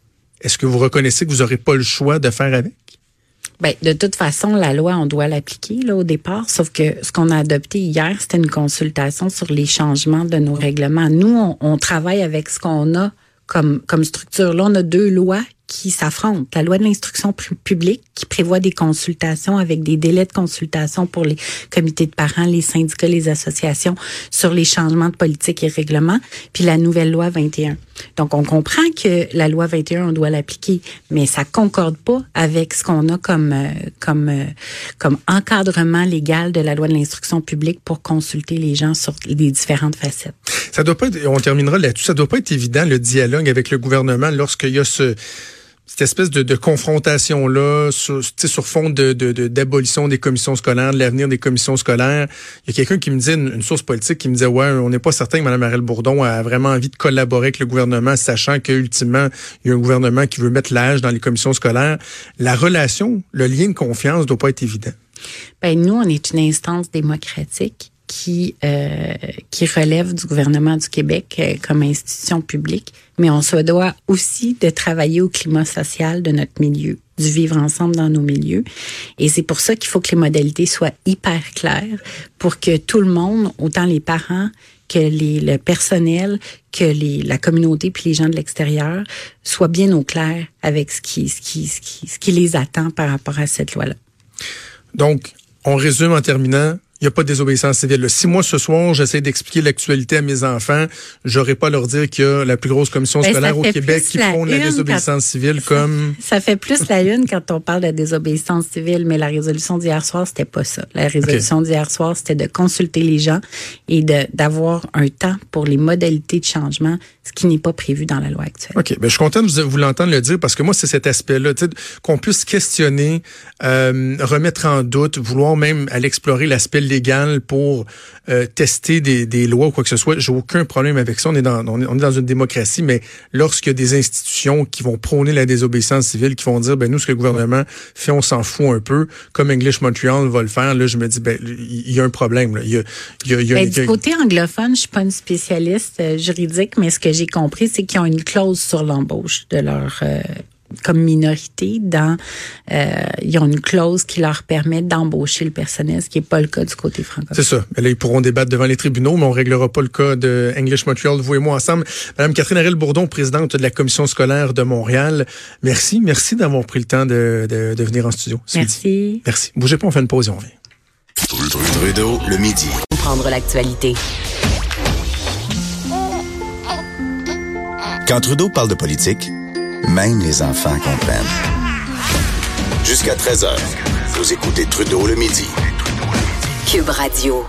est-ce que vous reconnaissez que vous n'aurez pas le choix de faire avec? Ben, de toute façon, la loi, on doit l'appliquer là au départ, sauf que ce qu'on a adopté hier, c'était une consultation sur les changements de nos règlements. Nous, on, travaille avec ce qu'on a comme, comme structure. Là, on a deux lois qui s'affrontent. La loi de l'instruction publique qui prévoit des consultations avec des délais de consultation pour les comités de parents, les syndicats, les associations sur les changements de politique et règlements, puis la nouvelle loi 21. Donc, on comprend que la loi 21, on doit l'appliquer, mais ça concorde pas avec ce qu'on a comme, euh, comme, euh, comme encadrement légal de la loi de l'instruction publique pour consulter les gens sur les différentes facettes. Ça doit pas être, on terminera là-dessus, ça doit pas être évident le dialogue avec le gouvernement lorsqu'il y a ce, cette espèce de, de confrontation-là sur, sur fond de, d'abolition des commissions scolaires, de l'avenir des commissions scolaires. Il y a quelqu'un qui me dit, une, source politique qui me disait, ouais, on n'est pas certain que Mme Arelle Bourdon a vraiment envie de collaborer avec le gouvernement, sachant qu'ultimement, il y a un gouvernement qui veut mettre l'âge dans les commissions scolaires. La relation, le lien de confiance doit pas être évident. Ben, nous, on est une instance démocratique qui, euh, relève du gouvernement du Québec euh, comme institution publique, mais on se doit aussi de travailler au climat social de notre milieu, du vivre ensemble dans nos milieux. Et c'est pour ça qu'il faut que les modalités soient hyper claires pour que tout le monde, autant les parents que les, le personnel, que les, la communauté puis les gens de l'extérieur soient bien au clair avec ce qui, ce qui, ce qui, ce qui les attend par rapport à cette loi-là. Donc, on résume en terminant, il n'y a pas de désobéissance civile. Si moi, ce soir, j'essaie d'expliquer l'actualité à mes enfants, j'aurais pas à leur dire qu'il y a la plus grosse commission ben, scolaire au Québec qui font la désobéissance civile comme... Ça fait plus la une quand on parle de désobéissance civile, mais la résolution d'hier soir, c'était pas ça. La résolution d'hier soir, c'était de consulter les gens et d'avoir un temps pour les modalités de changement, ce qui n'est pas prévu dans la loi actuelle. OK. Ben, je suis content de vous, l'entendre le dire parce que moi, c'est cet aspect-là, qu'on puisse questionner, euh, remettre en doute, vouloir même aller explorer l'aspect légal pour euh, tester des, des, lois ou quoi que ce soit. J'ai aucun problème avec ça. On est dans, on est, dans une démocratie, mais lorsqu'il y a des institutions qui vont prôner la désobéissance civile, qui vont dire, ben nous, ce que le gouvernement fait, on s'en fout un peu, comme English Montreal va le faire, là, je me dis, ben il y a un problème. Là. Il y a, il y a, il y a, ben, du côté anglophone, je suis pas une spécialiste euh, juridique, mais ce que j'ai compris, c'est qu'ils ont une clause sur l'embauche de leur euh, comme minorité dans euh, ils ont une clause qui leur permet d'embaucher le personnel, ce qui n'est pas le cas du côté francophone. C'est ça. Mais là, ils pourront débattre devant les tribunaux, mais on réglera pas le cas de English Montreal, vous et moi ensemble. Madame Catherine Arel Bourdon, présidente de la commission scolaire de Montréal. Merci, merci d'avoir pris le temps de, de, de venir en studio. Merci. Merci. Bougez pas, on fait une pause et on revient. Trudeau, le midi. Prendre l'actualité. Quand Trudeau parle de politique, même les enfants comprennent. Jusqu'à 13h, vous écoutez Trudeau le midi. Cube Radio.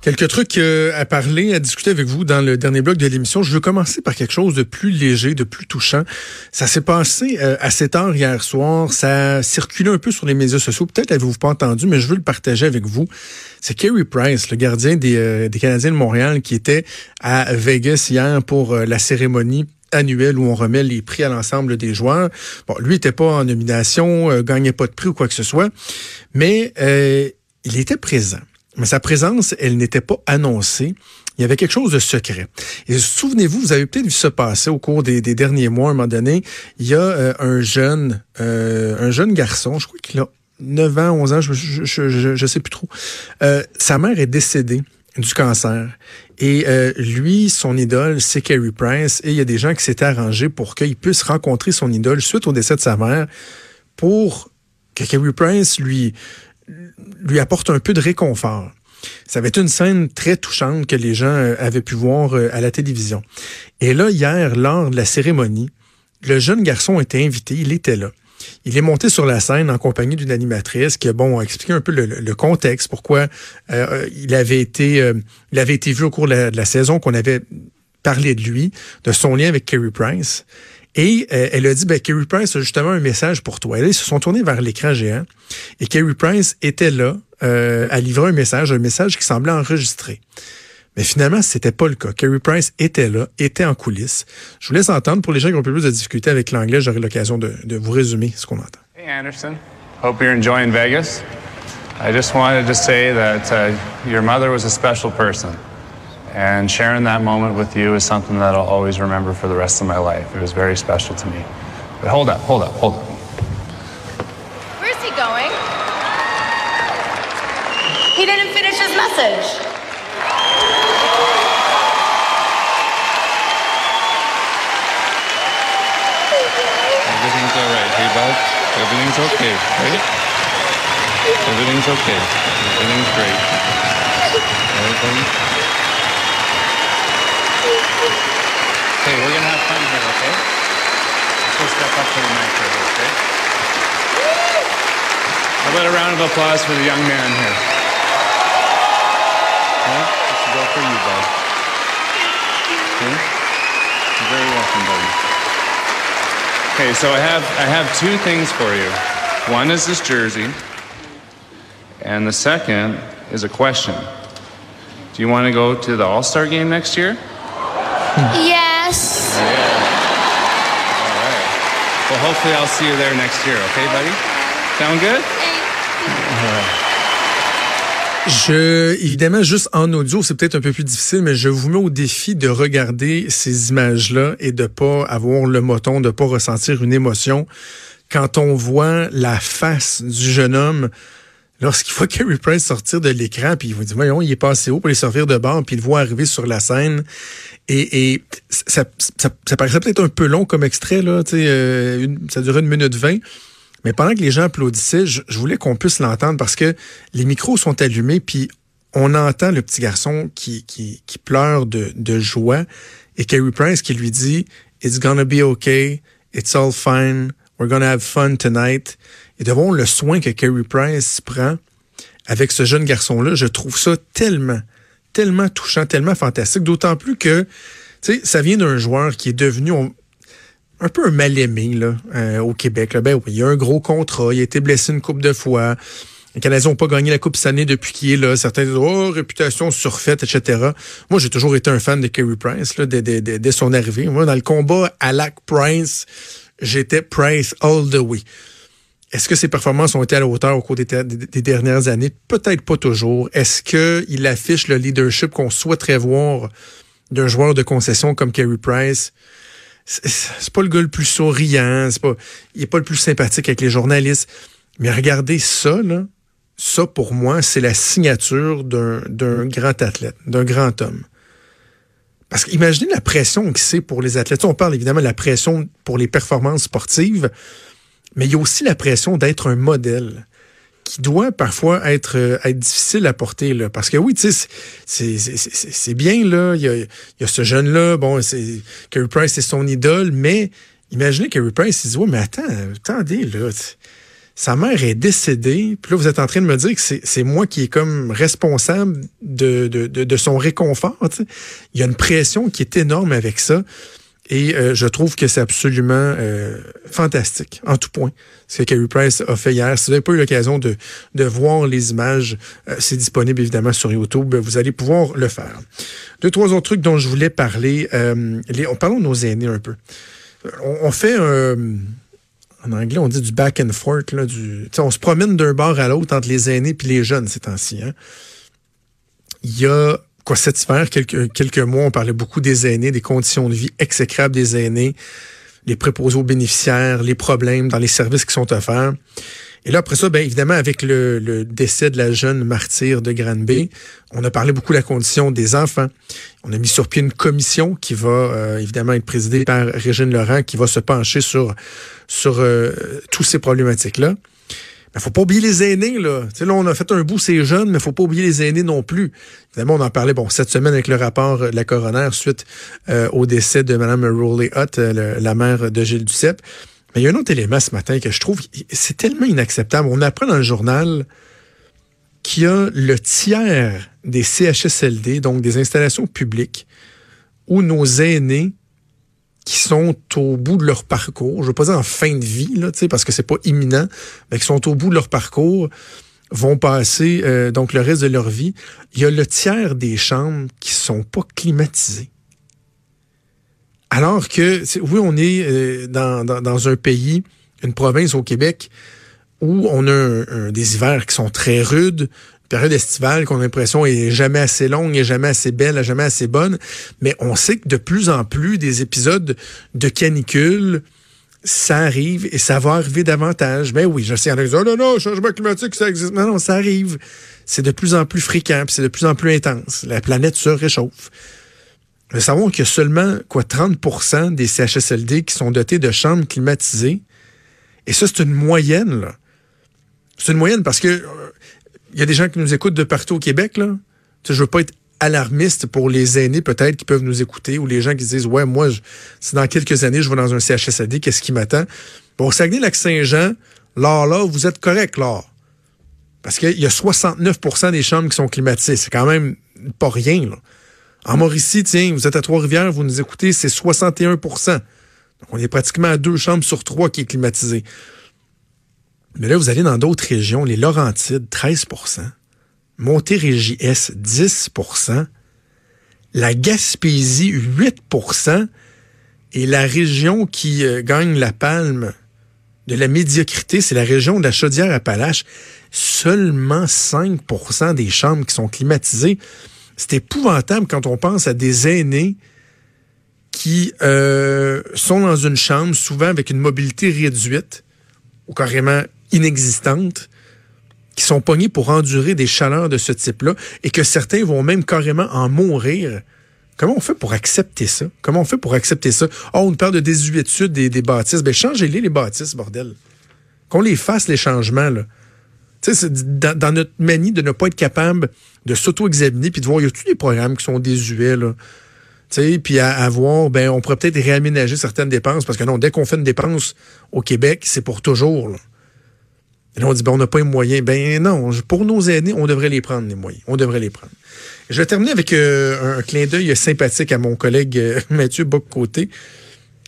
Quelques trucs euh, à parler, à discuter avec vous dans le dernier bloc de l'émission. Je veux commencer par quelque chose de plus léger, de plus touchant. Ça s'est passé euh, à 7 heures hier soir. Ça circulait un peu sur les médias sociaux. Peut-être l'avez-vous pas entendu, mais je veux le partager avec vous. C'est Kerry Price, le gardien des, euh, des Canadiens de Montréal, qui était à Vegas hier pour la cérémonie annuel où on remet les prix à l'ensemble des joueurs. Bon, lui était pas en nomination, euh, gagnait pas de prix ou quoi que ce soit, mais euh, il était présent. Mais sa présence, elle n'était pas annoncée. Il y avait quelque chose de secret. Et souvenez-vous, vous avez peut-être vu ça passer au cours des, derniers mois. À un moment donné, il y a euh, un jeune, un jeune garçon, je crois qu'il a 9 ans, 11 ans, je, je sais plus trop. sa mère est décédée du cancer. Et euh, lui, son idole, c'est Kerry Price. Et il y a des gens qui s'étaient arrangés pour qu'il puisse rencontrer son idole suite au décès de sa mère pour que Kerry Price lui, lui apporte un peu de réconfort. Ça avait été une scène très touchante que les gens euh, avaient pu voir euh, à la télévision. Et là, hier, lors de la cérémonie, le jeune garçon était invité, il était là. Il est monté sur la scène en compagnie d'une animatrice qui a bon expliqué un peu le, contexte, pourquoi euh, il avait été euh, été vu au cours de la, saison qu'on avait parlé de lui, de son lien avec Kerry Price. Et euh, elle a dit, ben, Kerry Price a justement un message pour toi. Et là, ils se sont tournés vers l'écran géant. Et Kerry Price était là à livrer un message, un message qui semblait enregistré. Mais finalement, c'était pas le cas. Kerry Price était là, était en coulisses. Je vous laisse entendre. Pour les gens qui ont plus de difficultés avec l'anglais, j'aurai l'occasion de, de, vous résumer ce qu'on entend. Hey Anderson, hope you're enjoying Vegas. I just wanted to say that uh, your mother was a special person. And sharing that moment with you is something that I'll always remember for the rest of my life. It was very special to me. But hold up, hold up, hold up. Where's he going? He didn't finish his message. Everything's okay, right? Everything's okay. Everything's great. Everything. We're gonna have fun here, okay? Let's step up to the mic here, okay? How about a round of applause for the young man here? Yeah, this is all for you, bud. Okay? You're very welcome, buddy. Okay, so I have I have two things for you. One is this jersey, and the second is a question. Do you want to go to the All-Star game next year? Yes. Yeah. All right. Well, hopefully I'll see you there next year. Okay, buddy? Sound good? Je, évidemment, juste en audio, c'est peut-être un peu plus difficile, mais je vous mets au défi de regarder ces images-là et de pas avoir le moton, de pas ressentir une émotion quand on voit la face du jeune homme lorsqu'il voit Carey Price sortir de l'écran, puis il va dire, voyons, il est passé haut pour les servir de bord, puis il voit arriver sur la scène. Et, et ça, ça, ça paraissait peut-être un peu long comme extrait, là, euh, une- ça durait une minute vingt. Mais pendant que les gens applaudissaient, je, je voulais qu'on puisse l'entendre parce que les micros sont allumés, puis on entend le petit garçon qui, qui, qui pleure de, de joie et Carey Price qui lui dit It's gonna be okay, it's all fine, we're gonna have fun tonight. Et devant le soin que Carey Price prend avec ce jeune garçon-là, je trouve ça tellement, tellement touchant, tellement fantastique. D'autant plus que, tu sais, ça vient d'un joueur qui est devenu, un peu un mal-aimé là, euh, au Québec. Ben oui, il y a un gros contrat, il a été blessé une coupe de fois. Les Canadiens n'ont pas gagné la Coupe cette année depuis qu'il est là. Certains disent Oh, réputation surfaite, etc. Moi, j'ai toujours été un fan de Kerry Price là, dès, son arrivée. Moi, dans le combat à Lac Price, j'étais Price all the way. Est-ce que ses performances ont été à la hauteur au cours des- des dernières années? Peut-être pas toujours. Est-ce qu'il affiche le leadership qu'on souhaiterait voir d'un joueur de concession comme Kerry Price? C'est pas le gars le plus souriant, c'est pas, il est pas le plus sympathique avec les journalistes. Mais regardez ça, là. Ça, pour moi, c'est la signature d'un d'un grand athlète, d'un grand homme. Parce qu'imaginez la pression que c'est pour les athlètes. On parle évidemment de la pression pour les performances sportives, mais il y a aussi la pression d'être un modèle qui doit parfois être, euh, être difficile à porter. Là. Parce que oui, tu sais, c'est- bien, là. Il y a, y a ce jeune-là, bon, Carey Price, c'est son idole, mais imaginez Carey Price, il dit, ouais, mais attends, attendez, là. Sa mère est décédée, puis là, vous êtes en train de me dire que c'est moi qui est comme responsable de, de, de, son réconfort. Il y a une pression qui est énorme avec ça. Et euh, je trouve que c'est absolument euh, fantastique, en tout point, ce que Carey Price a fait hier. Si vous n'avez pas eu l'occasion de, de voir les images, euh, c'est disponible évidemment sur YouTube. Vous allez pouvoir le faire. Deux, trois autres trucs dont je voulais parler. Euh, les, on parlons de nos aînés un peu. On, on fait un... En anglais, on dit du back and forth. Là, du, on se promène d'un bord à l'autre entre les aînés et les jeunes ces temps-ci. Hein. Il y a quoi cet hiver, quelques, quelques mois, on parlait beaucoup des aînés, des conditions de vie exécrables des aînés, les préposés aux bénéficiaires, les problèmes dans les services qui sont offerts. Et là, après ça, bien évidemment, avec le, le décès de la jeune martyre de Granby, on a parlé beaucoup de la condition des enfants. On a mis sur pied une commission qui va euh, évidemment être présidée par Régine Laurent, qui va se pencher sur, sur euh, toutes ces problématiques-là. Il faut pas oublier les aînés, là. Là, on a fait un bout, ces jeunes, mais faut pas oublier les aînés non plus. Évidemment, on en parlait, bon, cette semaine avec le rapport de la coroner suite euh, au décès de Mme Rowley Hutt, euh, la mère de Gilles Duceppe. Mais il y a un autre élément ce matin que je trouve, c'est tellement inacceptable. On apprend dans le journal qu'il y a le tiers des CHSLD, donc des installations publiques, où nos aînés qui sont au bout de leur parcours, je veux pas dire en fin de vie, là, parce que c'est pas imminent, mais qui sont au bout de leur parcours, vont passer euh, donc le reste de leur vie. Il y a le tiers des chambres qui sont pas climatisées. Alors que, oui, on est euh, dans, dans, un pays, une province au Québec, où on a des hivers qui sont très rudes, période estivale qu'on a l'impression est jamais assez longue, est jamais assez belle, est jamais assez bonne, mais on sait que de plus en plus des épisodes de canicule, ça arrive et ça va arriver davantage. Ben oui, je sais, il y en a qui disent, oh non, non, changement climatique, ça existe. Non, non, ça arrive. C'est de plus en plus fréquent, c'est de plus en plus intense. La planète se réchauffe. Nous savons qu'il y a seulement quoi 30% des CHSLD qui sont dotés de chambres climatisées. Et ça, c'est une moyenne. là. C'est une moyenne parce que euh, il y a des gens qui nous écoutent de partout au Québec. Là. Je veux pas être alarmiste pour les aînés peut-être qui peuvent nous écouter ou les gens qui se disent ouais moi je, si dans quelques années je vais dans un CHSLD qu'est-ce qui m'attend? Bon Saguenay-Lac-Saint-Jean là là vous êtes correct là parce qu'il y a 69% des chambres qui sont climatisées c'est quand même pas rien là. en Mauricie tiens vous êtes à Trois-Rivières vous nous écoutez c'est 61% donc on est pratiquement à deux chambres sur trois qui est climatisée mais là vous allez dans d'autres régions les Laurentides 13% Montérégie S, 10% la Gaspésie, 8% et la région qui euh, gagne la palme de la médiocrité, c'est la région de la Chaudière-Appalaches. Seulement 5% des chambres qui sont climatisées. C'est épouvantable quand on pense à des aînés qui euh, sont dans une chambre, souvent avec une mobilité réduite ou carrément inexistante, qui sont pognés pour endurer des chaleurs de ce type-là et que certains vont même carrément en mourir. Comment on fait pour accepter ça? Comment on fait pour accepter ça? Oh, on parle de désuétude des, des bâtisses. Ben, changez-les, les bâtisses, bordel. Qu'on les fasse, les changements, là. Tu sais, dans, dans, notre manie de ne pas être capable de s'auto-examiner puis de voir, y a-t-il des programmes qui sont désuets, là? Tu sais, puis à, à, voir, ben, on pourrait peut-être réaménager certaines dépenses parce que non, dès qu'on fait une dépense au Québec, c'est pour toujours. Et là, on dit, ben, on n'a pas les moyens. Ben non, pour nos aînés, on devrait les prendre, les moyens. On devrait les prendre. Je vais terminer avec euh, un clin d'œil sympathique à mon collègue euh, Mathieu Boccoté,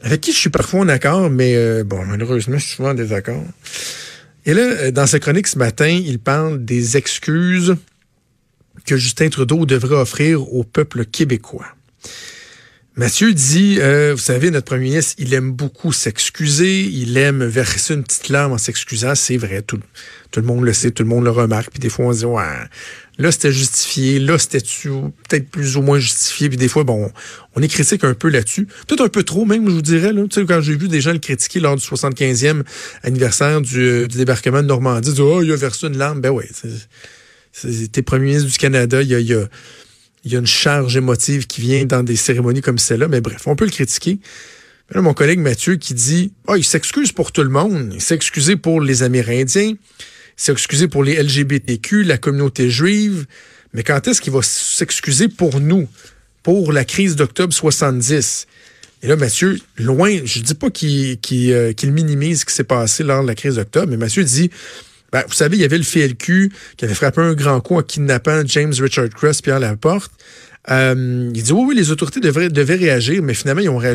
avec qui je suis parfois en accord, mais euh, bon, malheureusement, je suis souvent en désaccord. Et là, dans sa chronique ce matin, il parle des excuses que Justin Trudeau devrait offrir au peuple québécois. Mathieu dit, euh, vous savez, notre premier ministre, il aime beaucoup s'excuser, il aime verser une petite larme en s'excusant, c'est vrai, tout, le monde le sait, tout le monde le remarque, puis des fois on se dit, ouais, là c'était justifié, là c'était peut-être plus ou moins justifié, puis des fois, bon, on est critique un peu là-dessus, peut-être un peu trop même, je vous dirais, là, tu sais, quand j'ai vu des gens le critiquer lors du 75e anniversaire du, du débarquement de Normandie, dire, oh, il a versé une larme, ben ouais, c'était premier ministre du Canada, il y a, il a il y a une charge émotive qui vient dans des cérémonies comme celle-là, mais bref, on peut le critiquer. Mais là, mon collègue Mathieu qui dit oh, il s'excuse pour tout le monde. Il s'est excusé pour les Amérindiens, il s'est excusé pour les LGBTQ, la communauté juive. Mais quand est-ce qu'il va s'excuser pour nous, pour la crise d'octobre 70? Et là, Mathieu, loin, je dis pas qu'il euh, minimise ce qui s'est passé lors de la crise d'octobre, mais Mathieu dit ben, vous savez, il y avait le FLQ qui avait frappé un grand coup en kidnappant James Richard Cross, Pierre Laporte. Euh, il dit oui, oui, les autorités devaient réagir, mais finalement, ils ont réagi